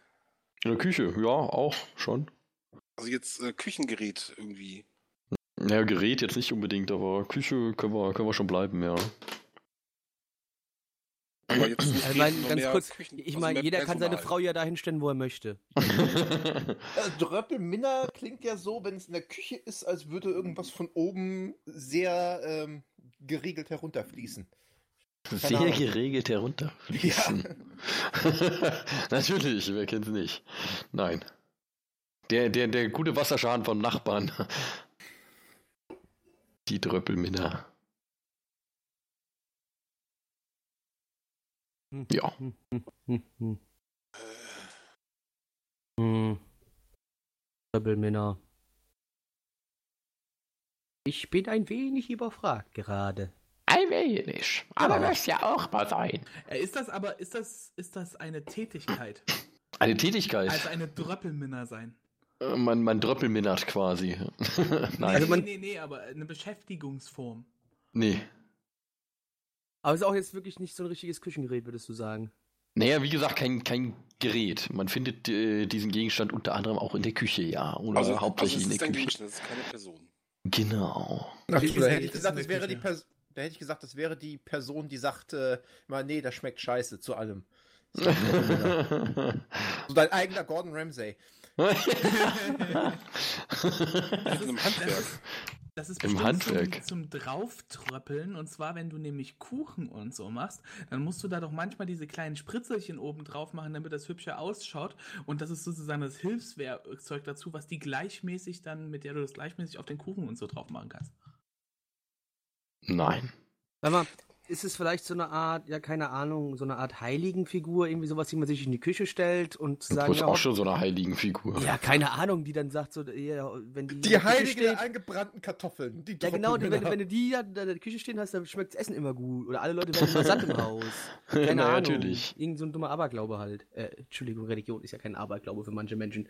In der Küche, ja, auch schon. Also jetzt äh, Küchengerät irgendwie. Ja, Gerät jetzt nicht unbedingt, aber Küche können wir, können wir schon bleiben, ja. Aber jetzt Ich meine, noch ganz mehr kurz, Küchen- ich also meine, jeder kann seine. Frau ja dahin stellen, wo er möchte. [LAUGHS] Äh, Dröppelminner klingt ja so, wenn es in der Küche ist, als würde irgendwas von oben sehr ähm, geregelt herunterfließen. Sehr Ahnung. geregelt herunterfließen. [LAUGHS] Natürlich, wer kennt's nicht? Nein. Der, der, der gute Wasserschaden vom Nachbarn. Die Dröppelminna. Ja. Hm. Ich bin ein wenig überfragt gerade. Ein wenig. Aber Ja. möchte ja auch mal sein. Äh, Ist das aber, ist das, ist das eine Tätigkeit? Eine Tätigkeit. Also eine Dröppelminner sein? Äh, man, man Dröppelminnert quasi. [LAUGHS] Nein. Also man- nee, nee, nee, aber eine Beschäftigungsform. nee. Aber es ist auch jetzt wirklich nicht so ein richtiges Küchengerät, würdest du sagen. Naja, wie gesagt, kein, kein Gerät. Man findet äh, diesen Gegenstand unter anderem auch in der Küche, ja. Oder Also, also hauptsächlich es in ist der ein Küche. Gegenstand, das ist keine Person. Genau. Ach, da hätte ich gesagt, in das wäre die? Person. Da hätte ich gesagt, das wäre die Person, die sagt, äh, immer, nee, das schmeckt scheiße zu allem. [LAUGHS] So dein eigener Gordon Ramsay. Das In einem Handwerk. Das ist Im bestimmt Handwerk. Zum, zum Drauftröppeln. Und zwar, wenn du nämlich Kuchen und so machst, dann musst du da doch manchmal diese kleinen Spritzelchen oben drauf machen, damit das hübscher ausschaut. Und das ist sozusagen das Hilfswerkzeug dazu, was die gleichmäßig dann, mit der du das gleichmäßig auf den Kuchen und so drauf machen kannst. Nein. Sag mal, ist es vielleicht so eine Art, ja, keine Ahnung, so eine Art Heiligenfigur, irgendwie sowas, die man sich in die Küche stellt und Du sagen, bist ja, auch schon so eine heiligen Figur. ja, keine Ahnung, die dann sagt so, ja, wenn die, in Die der Küche heilige der eingebrannten Kartoffeln. Die Ja, genau, die, wenn, wenn du die ja in der Küche stehen hast, dann schmeckt das Essen immer gut. Oder alle Leute werden immer satt im [LAUGHS] Haus. Keine Na, Ahnung. natürlich. Irgend so ein dummer Aberglaube halt. Äh, Entschuldigung, Religion ist ja kein Aberglaube für manche Menschen.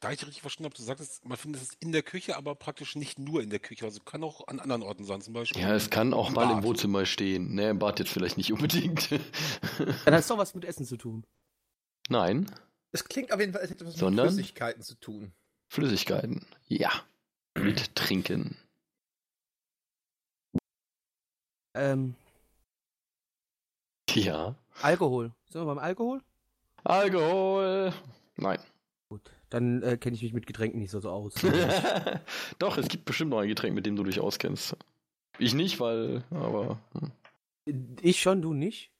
Da ich richtig verstanden habe, du sagtest, man findet es in der Küche, aber praktisch nicht nur in der Küche. Also kann auch an anderen Orten sein, zum Beispiel. Ja, es kann auch im mal im Bad. Wohnzimmer stehen. Ne, im Bad jetzt vielleicht nicht unbedingt. [LAUGHS] Dann hat es doch was mit Essen zu tun. Nein. Es klingt auf jeden Fall, als hätte was Sondern? mit Flüssigkeiten zu tun. Flüssigkeiten. Ja. Mit Trinken. Ähm, Ja. Alkohol. Sind wir beim Alkohol? Alkohol. Nein. Dann äh, kenne ich mich mit Getränken nicht so, so aus. [LAUGHS] [LAUGHS] Doch, es gibt bestimmt noch ein Getränk, mit dem du dich auskennst. Ich nicht, weil, aber. Hm. ich schon, du nicht?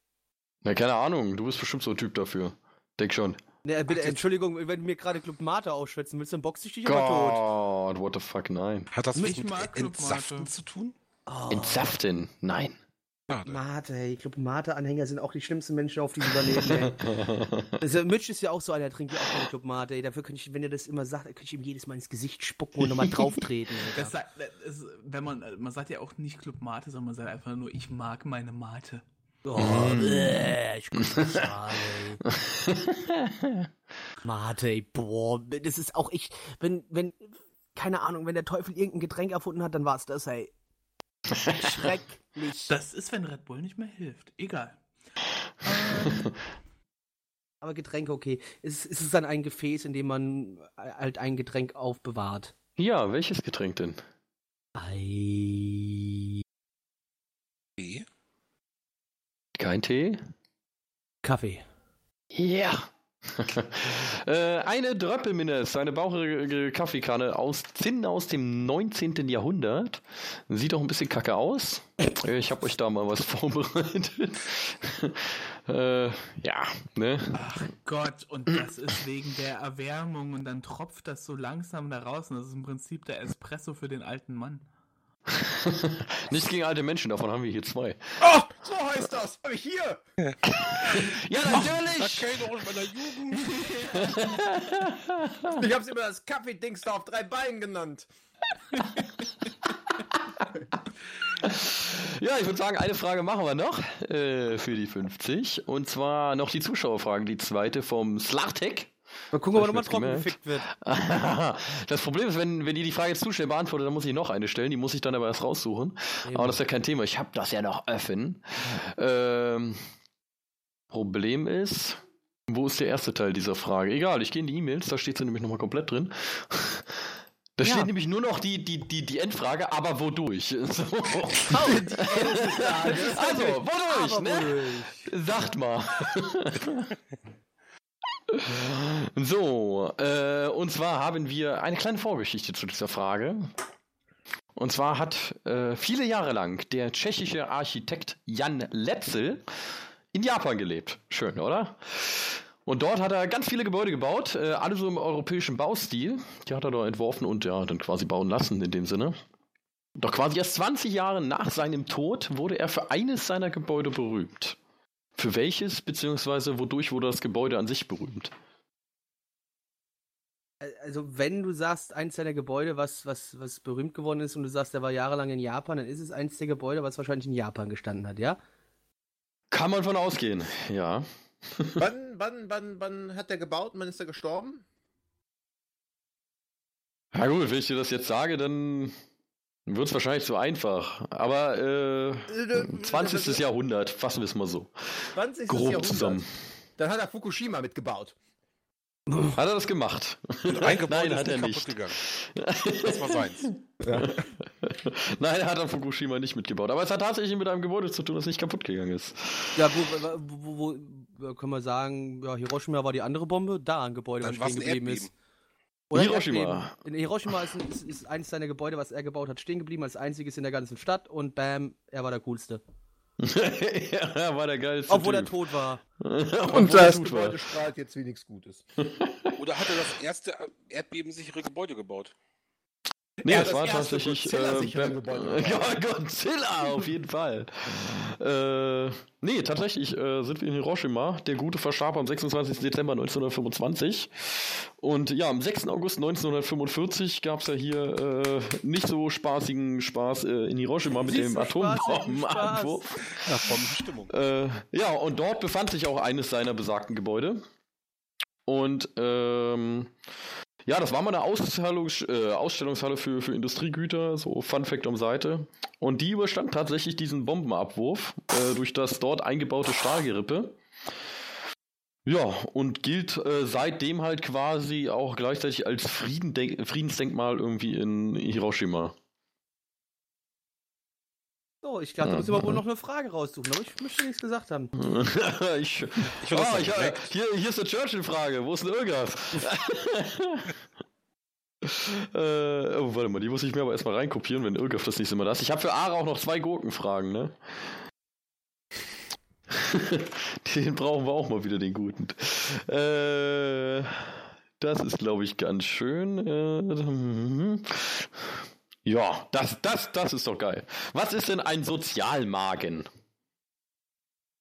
Na, keine Ahnung, du bist bestimmt so ein Typ dafür. Denk schon. Ne, bitte, Ach, Entschuldigung, wenn du mir gerade Club Mate ausschwätzen willst, dann box ich dich aber tot. God, what the fuck, nein. Hat das Ich mit mag Entsaften zu tun? Oh, Entsaften, nein. Schade. Mate, ey. Club Mate-Anhänger sind auch die schlimmsten Menschen auf diesem Planeten, ey. [LAUGHS] Also, Mitch ist ja auch so einer, der trinkt ja auch keine Club Mate, ey. Dafür könnte ich, wenn er das immer sagt, könnte ich ihm jedes Mal ins Gesicht spucken und nochmal [LAUGHS] drauftreten. Das, sagt- das ist, wenn man, man sagt ja auch nicht Club Mate, sondern man sagt einfach nur, ich mag meine Mate. Oh, ich das an, ey. Mate, ey, boah, das ist auch ich, wenn, wenn, keine Ahnung, wenn der Teufel irgendein Getränk erfunden hat, dann war's das, ey. Schrecklich. Das ist, wenn Red Bull nicht mehr hilft. Egal. Aber Getränke, okay. Ist, ist es dann ein Gefäß, in dem man halt ein Getränk aufbewahrt? Ja, welches Getränk denn? Ei. Okay. Kein Tee? Kaffee. Ja. [LAUGHS] äh, eine Dröppelminnes, eine bauchige Kaffeekanne aus Zinn aus dem 19. Jahrhundert. Sieht auch ein bisschen kacke aus. Ich habe euch da mal was [LAUGHS] vorbereitet. [LAUGHS] äh, ja, ne? Ach Gott, und das ist wegen der Erwärmung und dann tropft das so langsam da raus und das ist im Prinzip der Espresso für den alten Mann. [LAUGHS] Nichts gegen alte Menschen, davon haben wir hier zwei. Oh, so heißt das. Hab ich hier. [LAUGHS] Ja, natürlich! doch aus meiner Jugend. Ich hab's immer das Kaffeedings da auf drei Beinen genannt. [LAUGHS] Ja, ich würde sagen, eine Frage machen wir noch äh, für die 50. Und zwar noch die Zuschauerfragen. Die zweite vom Slartek. Mal gucken, ob er nochmal trocken gefickt wird. [LAUGHS] das Problem ist, wenn, wenn ihr die Frage jetzt zu schnell beantwortet, dann muss ich noch eine stellen. Die muss ich dann aber erst raussuchen. Aber das ist ja kein Thema. Ich habe das ja noch offen. Ähm, Problem ist, wo ist der erste Teil dieser Frage? Egal, ich gehe in die E-Mails, da steht sie nämlich nochmal komplett drin. [LAUGHS] Da Ja. steht nämlich nur noch die, die, die, die Endfrage, aber wodurch? [LAUGHS] So. also, wodurch, ne? wohl. Sagt mal. So, äh, und zwar haben wir eine kleine Vorgeschichte zu dieser Frage. Und zwar hat äh, viele Jahre lang der tschechische Architekt Jan Letzel in Japan gelebt. Schön, oder? Und dort hat er ganz viele Gebäude gebaut, äh, alle so im europäischen Baustil. Die hat er da entworfen und ja, dann quasi bauen lassen in dem Sinne. Doch quasi erst 20 Jahre nach seinem Tod wurde er für eines seiner Gebäude berühmt. Für welches, beziehungsweise wodurch wurde das Gebäude an sich berühmt? Also, wenn du sagst, eins deiner Gebäude, was, was, was berühmt geworden ist und du sagst, der war jahrelang in Japan, dann ist es eins der Gebäude, was wahrscheinlich in Japan gestanden hat, ja? Kann man von ausgehen, ja. [LAUGHS] Wann, wann, wann, wann hat der gebaut und wann ist er gestorben? Na gut, wenn ich dir das jetzt sage, dann wird es wahrscheinlich zu einfach. Aber äh, 20. Jahrhundert, fassen wir es mal so. 20. Grob Jahrhundert. zusammen. Dann hat er Fukushima mitgebaut. Hat er das gemacht? [LAUGHS] Ein Gebäude Nein, ist hat er nicht nicht. kaputt gegangen. [LAUGHS] Das war seins. Nein, er hat an Fukushima nicht mitgebaut. Aber es hat tatsächlich mit einem Gebäude zu tun, das nicht kaputt gegangen ist. Ja, wo, wo, wo, wo können wir sagen, ja, Hiroshima war die andere Bombe, da ein Gebäude, was stehen ein geblieben ist. Oder Hiroshima. In Hiroshima ist, ist, ist eines seiner Gebäude, was er gebaut hat, stehen geblieben, als einziges in der ganzen Stadt und bam, er war der Coolste. [LAUGHS] ja, er war der geilste Obwohl er typ. tot war. [LAUGHS] Obwohl Und er das tot war. Gebäude strahlt jetzt wie nichts Gutes. [LAUGHS] Oder hat er das erste erdbebensichere Gebäude gebaut? Nee, Ja, es das war tatsächlich. Godzilla-sichere Bam- Gebäude. [LAUGHS] Ja, Godzilla, auf jeden Fall. äh, nee, tatsächlich äh, sind wir in Hiroshima. Der Gute verstarb am 26. Dezember 1925. Und ja, am 6. August 1945 gab es ja hier äh, nicht so spaßigen Spaß äh, in Hiroshima mit Nicht dem Atombombenabwurf. Ja, Bombenstimmung. Äh, ja, und dort befand sich auch eines seiner besagten Gebäude. Und ähm, ja, das war mal eine Ausstellung, äh, Ausstellungshalle für, für Industriegüter, so Fun Fact um Seite. Und die überstand tatsächlich diesen Bombenabwurf äh, durch das dort eingebaute Stahlgerippe. Ja, und gilt äh, seitdem halt quasi auch gleichzeitig als Friedendenk Friedensdenkmal irgendwie in Hiroshima. So, ich dachte, da müssen wir wohl noch eine Frage raussuchen, aber ich möchte nichts gesagt haben. [LAUGHS] ich, Ich das Ah, ich, direkt. hier, hier ist eine Churchill-Frage. Wo ist denn Irgas? [LAUGHS] äh, oh, warte mal, die muss ich mir aber erstmal reinkopieren, wenn Irgaf das nicht immer das. Ich habe für Ara auch noch zwei Gurkenfragen, ne? [LAUGHS] den brauchen wir auch mal wieder, den guten. Äh, das ist, glaube ich, ganz schön. Äh, ja, das, das, das ist doch geil. Was ist denn ein Sozialmagen?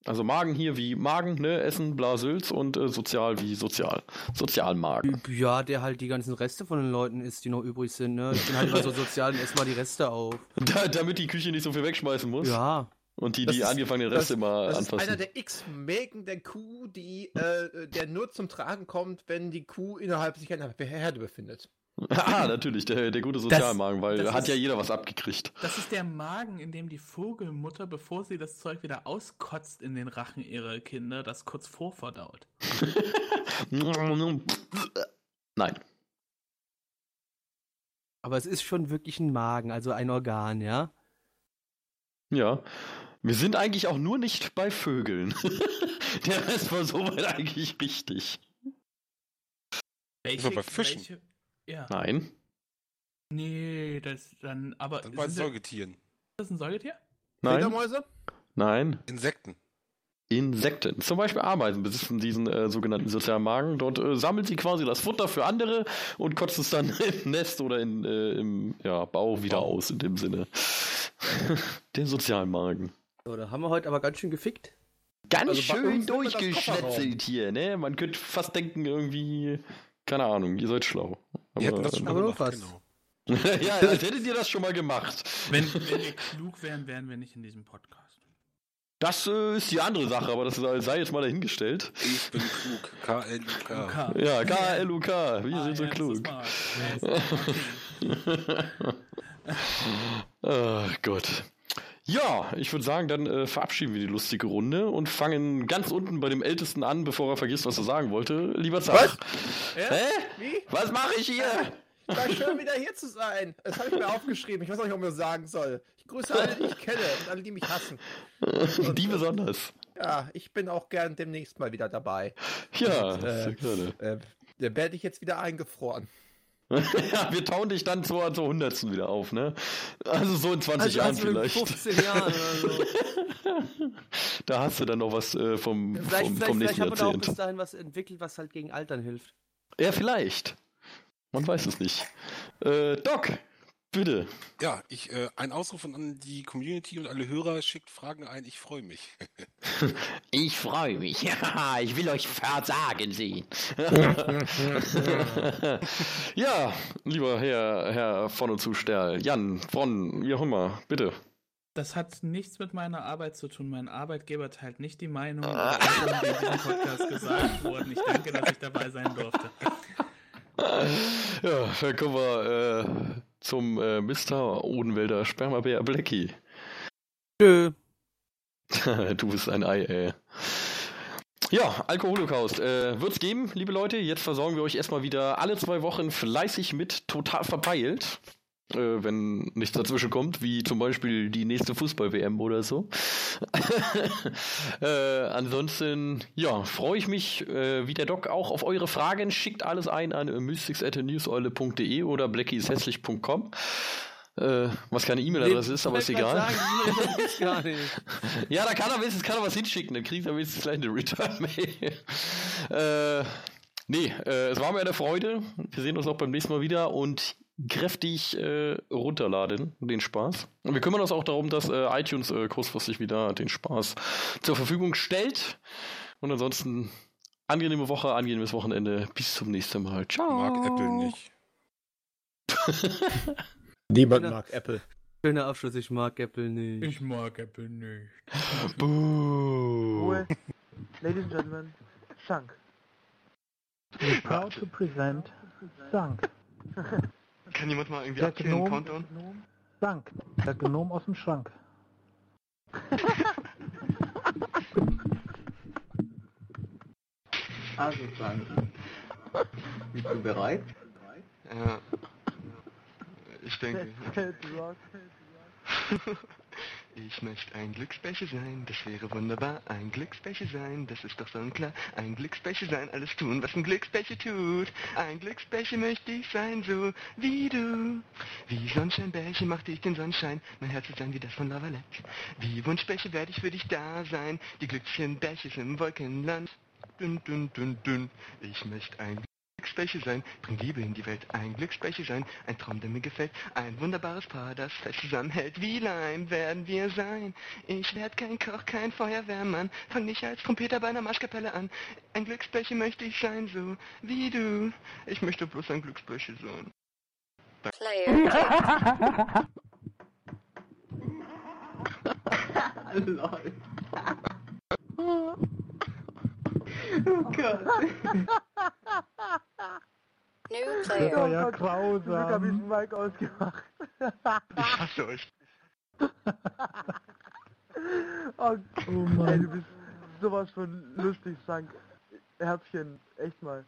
Also Magen hier wie Magen, ne, Essen, Blasülz und äh, sozial wie sozial. Sozialmagen. Ja, der halt die ganzen Reste von den Leuten isst, die noch übrig sind, ne? Ich bin halt immer so sozial und ess mal die Reste auf. [LAUGHS] Da, damit die Küche nicht so viel wegschmeißen muss. Ja. Und die, Das die ist- angefangenen das- Reste immer Das ist einer anfassen. der X-Mägen der Kuh, die, äh, der nur zum Tragen kommt, wenn die Kuh innerhalb sich einer Herde befindet. [LAUGHS] Ah, natürlich, der, der gute Sozialmagen, weil das hat ist- ja jeder was abgekriegt. Das ist der Magen, in dem die Vogelmutter, bevor sie das Zeug wieder auskotzt in den Rachen ihrer Kinder, das kurz vorverdaut. [LAUGHS] Nein. Aber es ist schon wirklich ein Magen, also ein Organ, ja? Ja. Wir sind eigentlich auch nur nicht bei Vögeln. [LAUGHS] Der Rest war soweit eigentlich richtig. Welche, bei Fischen. Welche, ja. Nein. Nee, das dann, aber Dann bei sind das, Säugetieren. das ein Säugetier? Nein. Fledermäuse? Nein. Insekten. Insekten. Zum Beispiel Ameisen besitzen diesen äh, sogenannten sozialen Magen. Dort äh, sammelt sie quasi das Futter für andere und kotzt es dann [LAUGHS] im Nest oder in, äh, im ja, Bau wieder aus, in dem Sinne. [LAUGHS] Den sozialen Magen. So, da haben wir heute aber ganz schön gefickt. Ganz Also schön durchgeschnetzelt hier, ne? Man könnte fast denken, irgendwie, keine Ahnung, ihr seid schlau. Wir hätten das schon aber gemacht, was. genau. [LAUGHS] ja, als hättet ihr das schon mal gemacht. Wenn, wenn wir klug wären, wären wir nicht in diesem Podcast. Das äh, ist die andere Sache, aber das sei jetzt mal dahingestellt. Ich bin klug. K-L-U-K. Ja, K-L-U-K, wir Ah, sind so ja, klug. ist [LAUGHS] okay. Ach Gott. Ja, ich würde sagen, dann äh, verabschieden wir die lustige Runde und fangen ganz unten bei dem Ältesten an, bevor er vergisst, was er sagen wollte. Lieber Zach. Was? Hä? Wie? Was mache ich hier? War schön, wieder hier zu sein. Das habe ich mir aufgeschrieben. Ich weiß auch nicht, ob ich mir sagen soll. Ich grüße alle, die ich kenne und alle, die mich hassen. Die besonders. Ja, ich bin auch gern demnächst mal wieder dabei. Ja, Und, äh, sehr gerne. Äh, da werde ich jetzt wieder eingefroren. [LAUGHS] ja, wir tauen dich dann zur, zur Hundertsten wieder auf, ne? Also so in 20 Jahren also vielleicht. 15 Jahren oder so. [LAUGHS] Da hast du dann noch was äh, vom, Vielleicht, vom, vielleicht, vom vielleicht nächsten haben wir da auch bis Jahrzehnt. dahin was entwickelt, was halt gegen Altern hilft. Ja, vielleicht. Man weiß es nicht. Äh, Doc, bitte. Ja, ich, äh, ein Ausruf an die Community und alle Hörer schickt Fragen ein. Ich freue mich. [LAUGHS] Ich freue mich. Ja, [LAUGHS] ich will euch versagen sehen. [LAUGHS] ja, lieber Herr, Herr von und zu Sterl, Jan, von, wie auch immer, bitte. Das hat nichts mit meiner Arbeit zu tun. Mein Arbeitgeber teilt nicht die Meinung, die in diesem Podcast gesagt wurden. Ich danke, dass ich dabei sein durfte. Ja, dann kommen wir äh, zum äh, Mr. Odenwälder Spermabär Blackie. Tschö. [LAUGHS] du bist ein Ei, ey. Ja, Alkoholocaust. Äh, wird's geben, liebe Leute. Jetzt versorgen wir euch erstmal wieder alle zwei Wochen fleißig mit total verpeilt. Äh, wenn nichts dazwischen kommt, wie zum Beispiel die nächste Fußball-WM oder so. [LAUGHS] äh, ansonsten, ja, freue ich mich, äh, wie der Doc, auch auf eure Fragen. Schickt alles ein an mystics.newseule.de oder blackieshässlich.com. Äh, was keine E-Mail-Adresse ist, aber ist egal. Sagen, gar nicht. [LAUGHS] Ja, da kann er wenigstens, kann er was hinschicken, dann kriegt er wenigstens gleich eine Return-Mail. [LAUGHS] äh, nee, äh, es war mir eine Freude. Wir sehen uns auch beim nächsten Mal wieder und kräftig äh, runterladen, den Spaß. Und wir kümmern uns auch darum, dass äh, iTunes äh, kurzfristig wieder den Spaß zur Verfügung stellt. Und ansonsten angenehme Woche, angenehmes Wochenende. Bis zum nächsten Mal. Ciao. Mag Apple nicht. [LAUGHS] Niemand mag Apple. Schöner Abschluss, ich mag Apple nicht. Ich mag Apple nicht. Buh. Ruhe. Ladies and gentlemen, Shank. We're proud to present Shank. [LAUGHS] Kann jemand mal irgendwie Der abzählen, Gnom, Countdown? Shank. Der Gnom aus dem Schrank. [LAUGHS] Also Frank, bist du bereit? Ja. Ich denke. [LAUGHS] Ich möchte ein Glücksbecher sein, das wäre wunderbar. Ein Glücksbecher sein, das ist doch sonnenklar. Ein Glücksbecher sein, alles tun, was ein Glücksbecher tut. Ein Glücksbecher möchte ich sein, so wie du. Wie Sonnenscheinbärchen machte ich den Sonnenschein, mein Herz wird sein wie das von Lavalette. Wie Wunschbecher werde ich für dich da sein, die glücklichen Bärchen im Wolkenland. Dünn, dünn, dünn, dünn. Ich möchte ein Glücksbecher sein, bring Liebe in die Welt. Ein Glücksbecher sein, ein Traum, der mir gefällt. Ein wunderbares Paar, das fest zusammenhält. Wie Leim werden wir sein. Ich werd kein Koch, kein Feuerwehrmann. Fang nicht als Trompeter bei einer Marschkapelle an. Ein Glücksbecher möchte ich sein, so wie du. Ich möchte bloß ein Glücksbecher sein. [LAUGHS] Lol. [LAUGHS] oh Gott. New [LAUGHS] Das war ja Zum Glück habe ich grausam. den Mike ausgemacht. Ich hasse euch. [LAUGHS] Oh, Oh ey, Mann. du bist sowas von lustig, Frank. Herzchen, echt mal.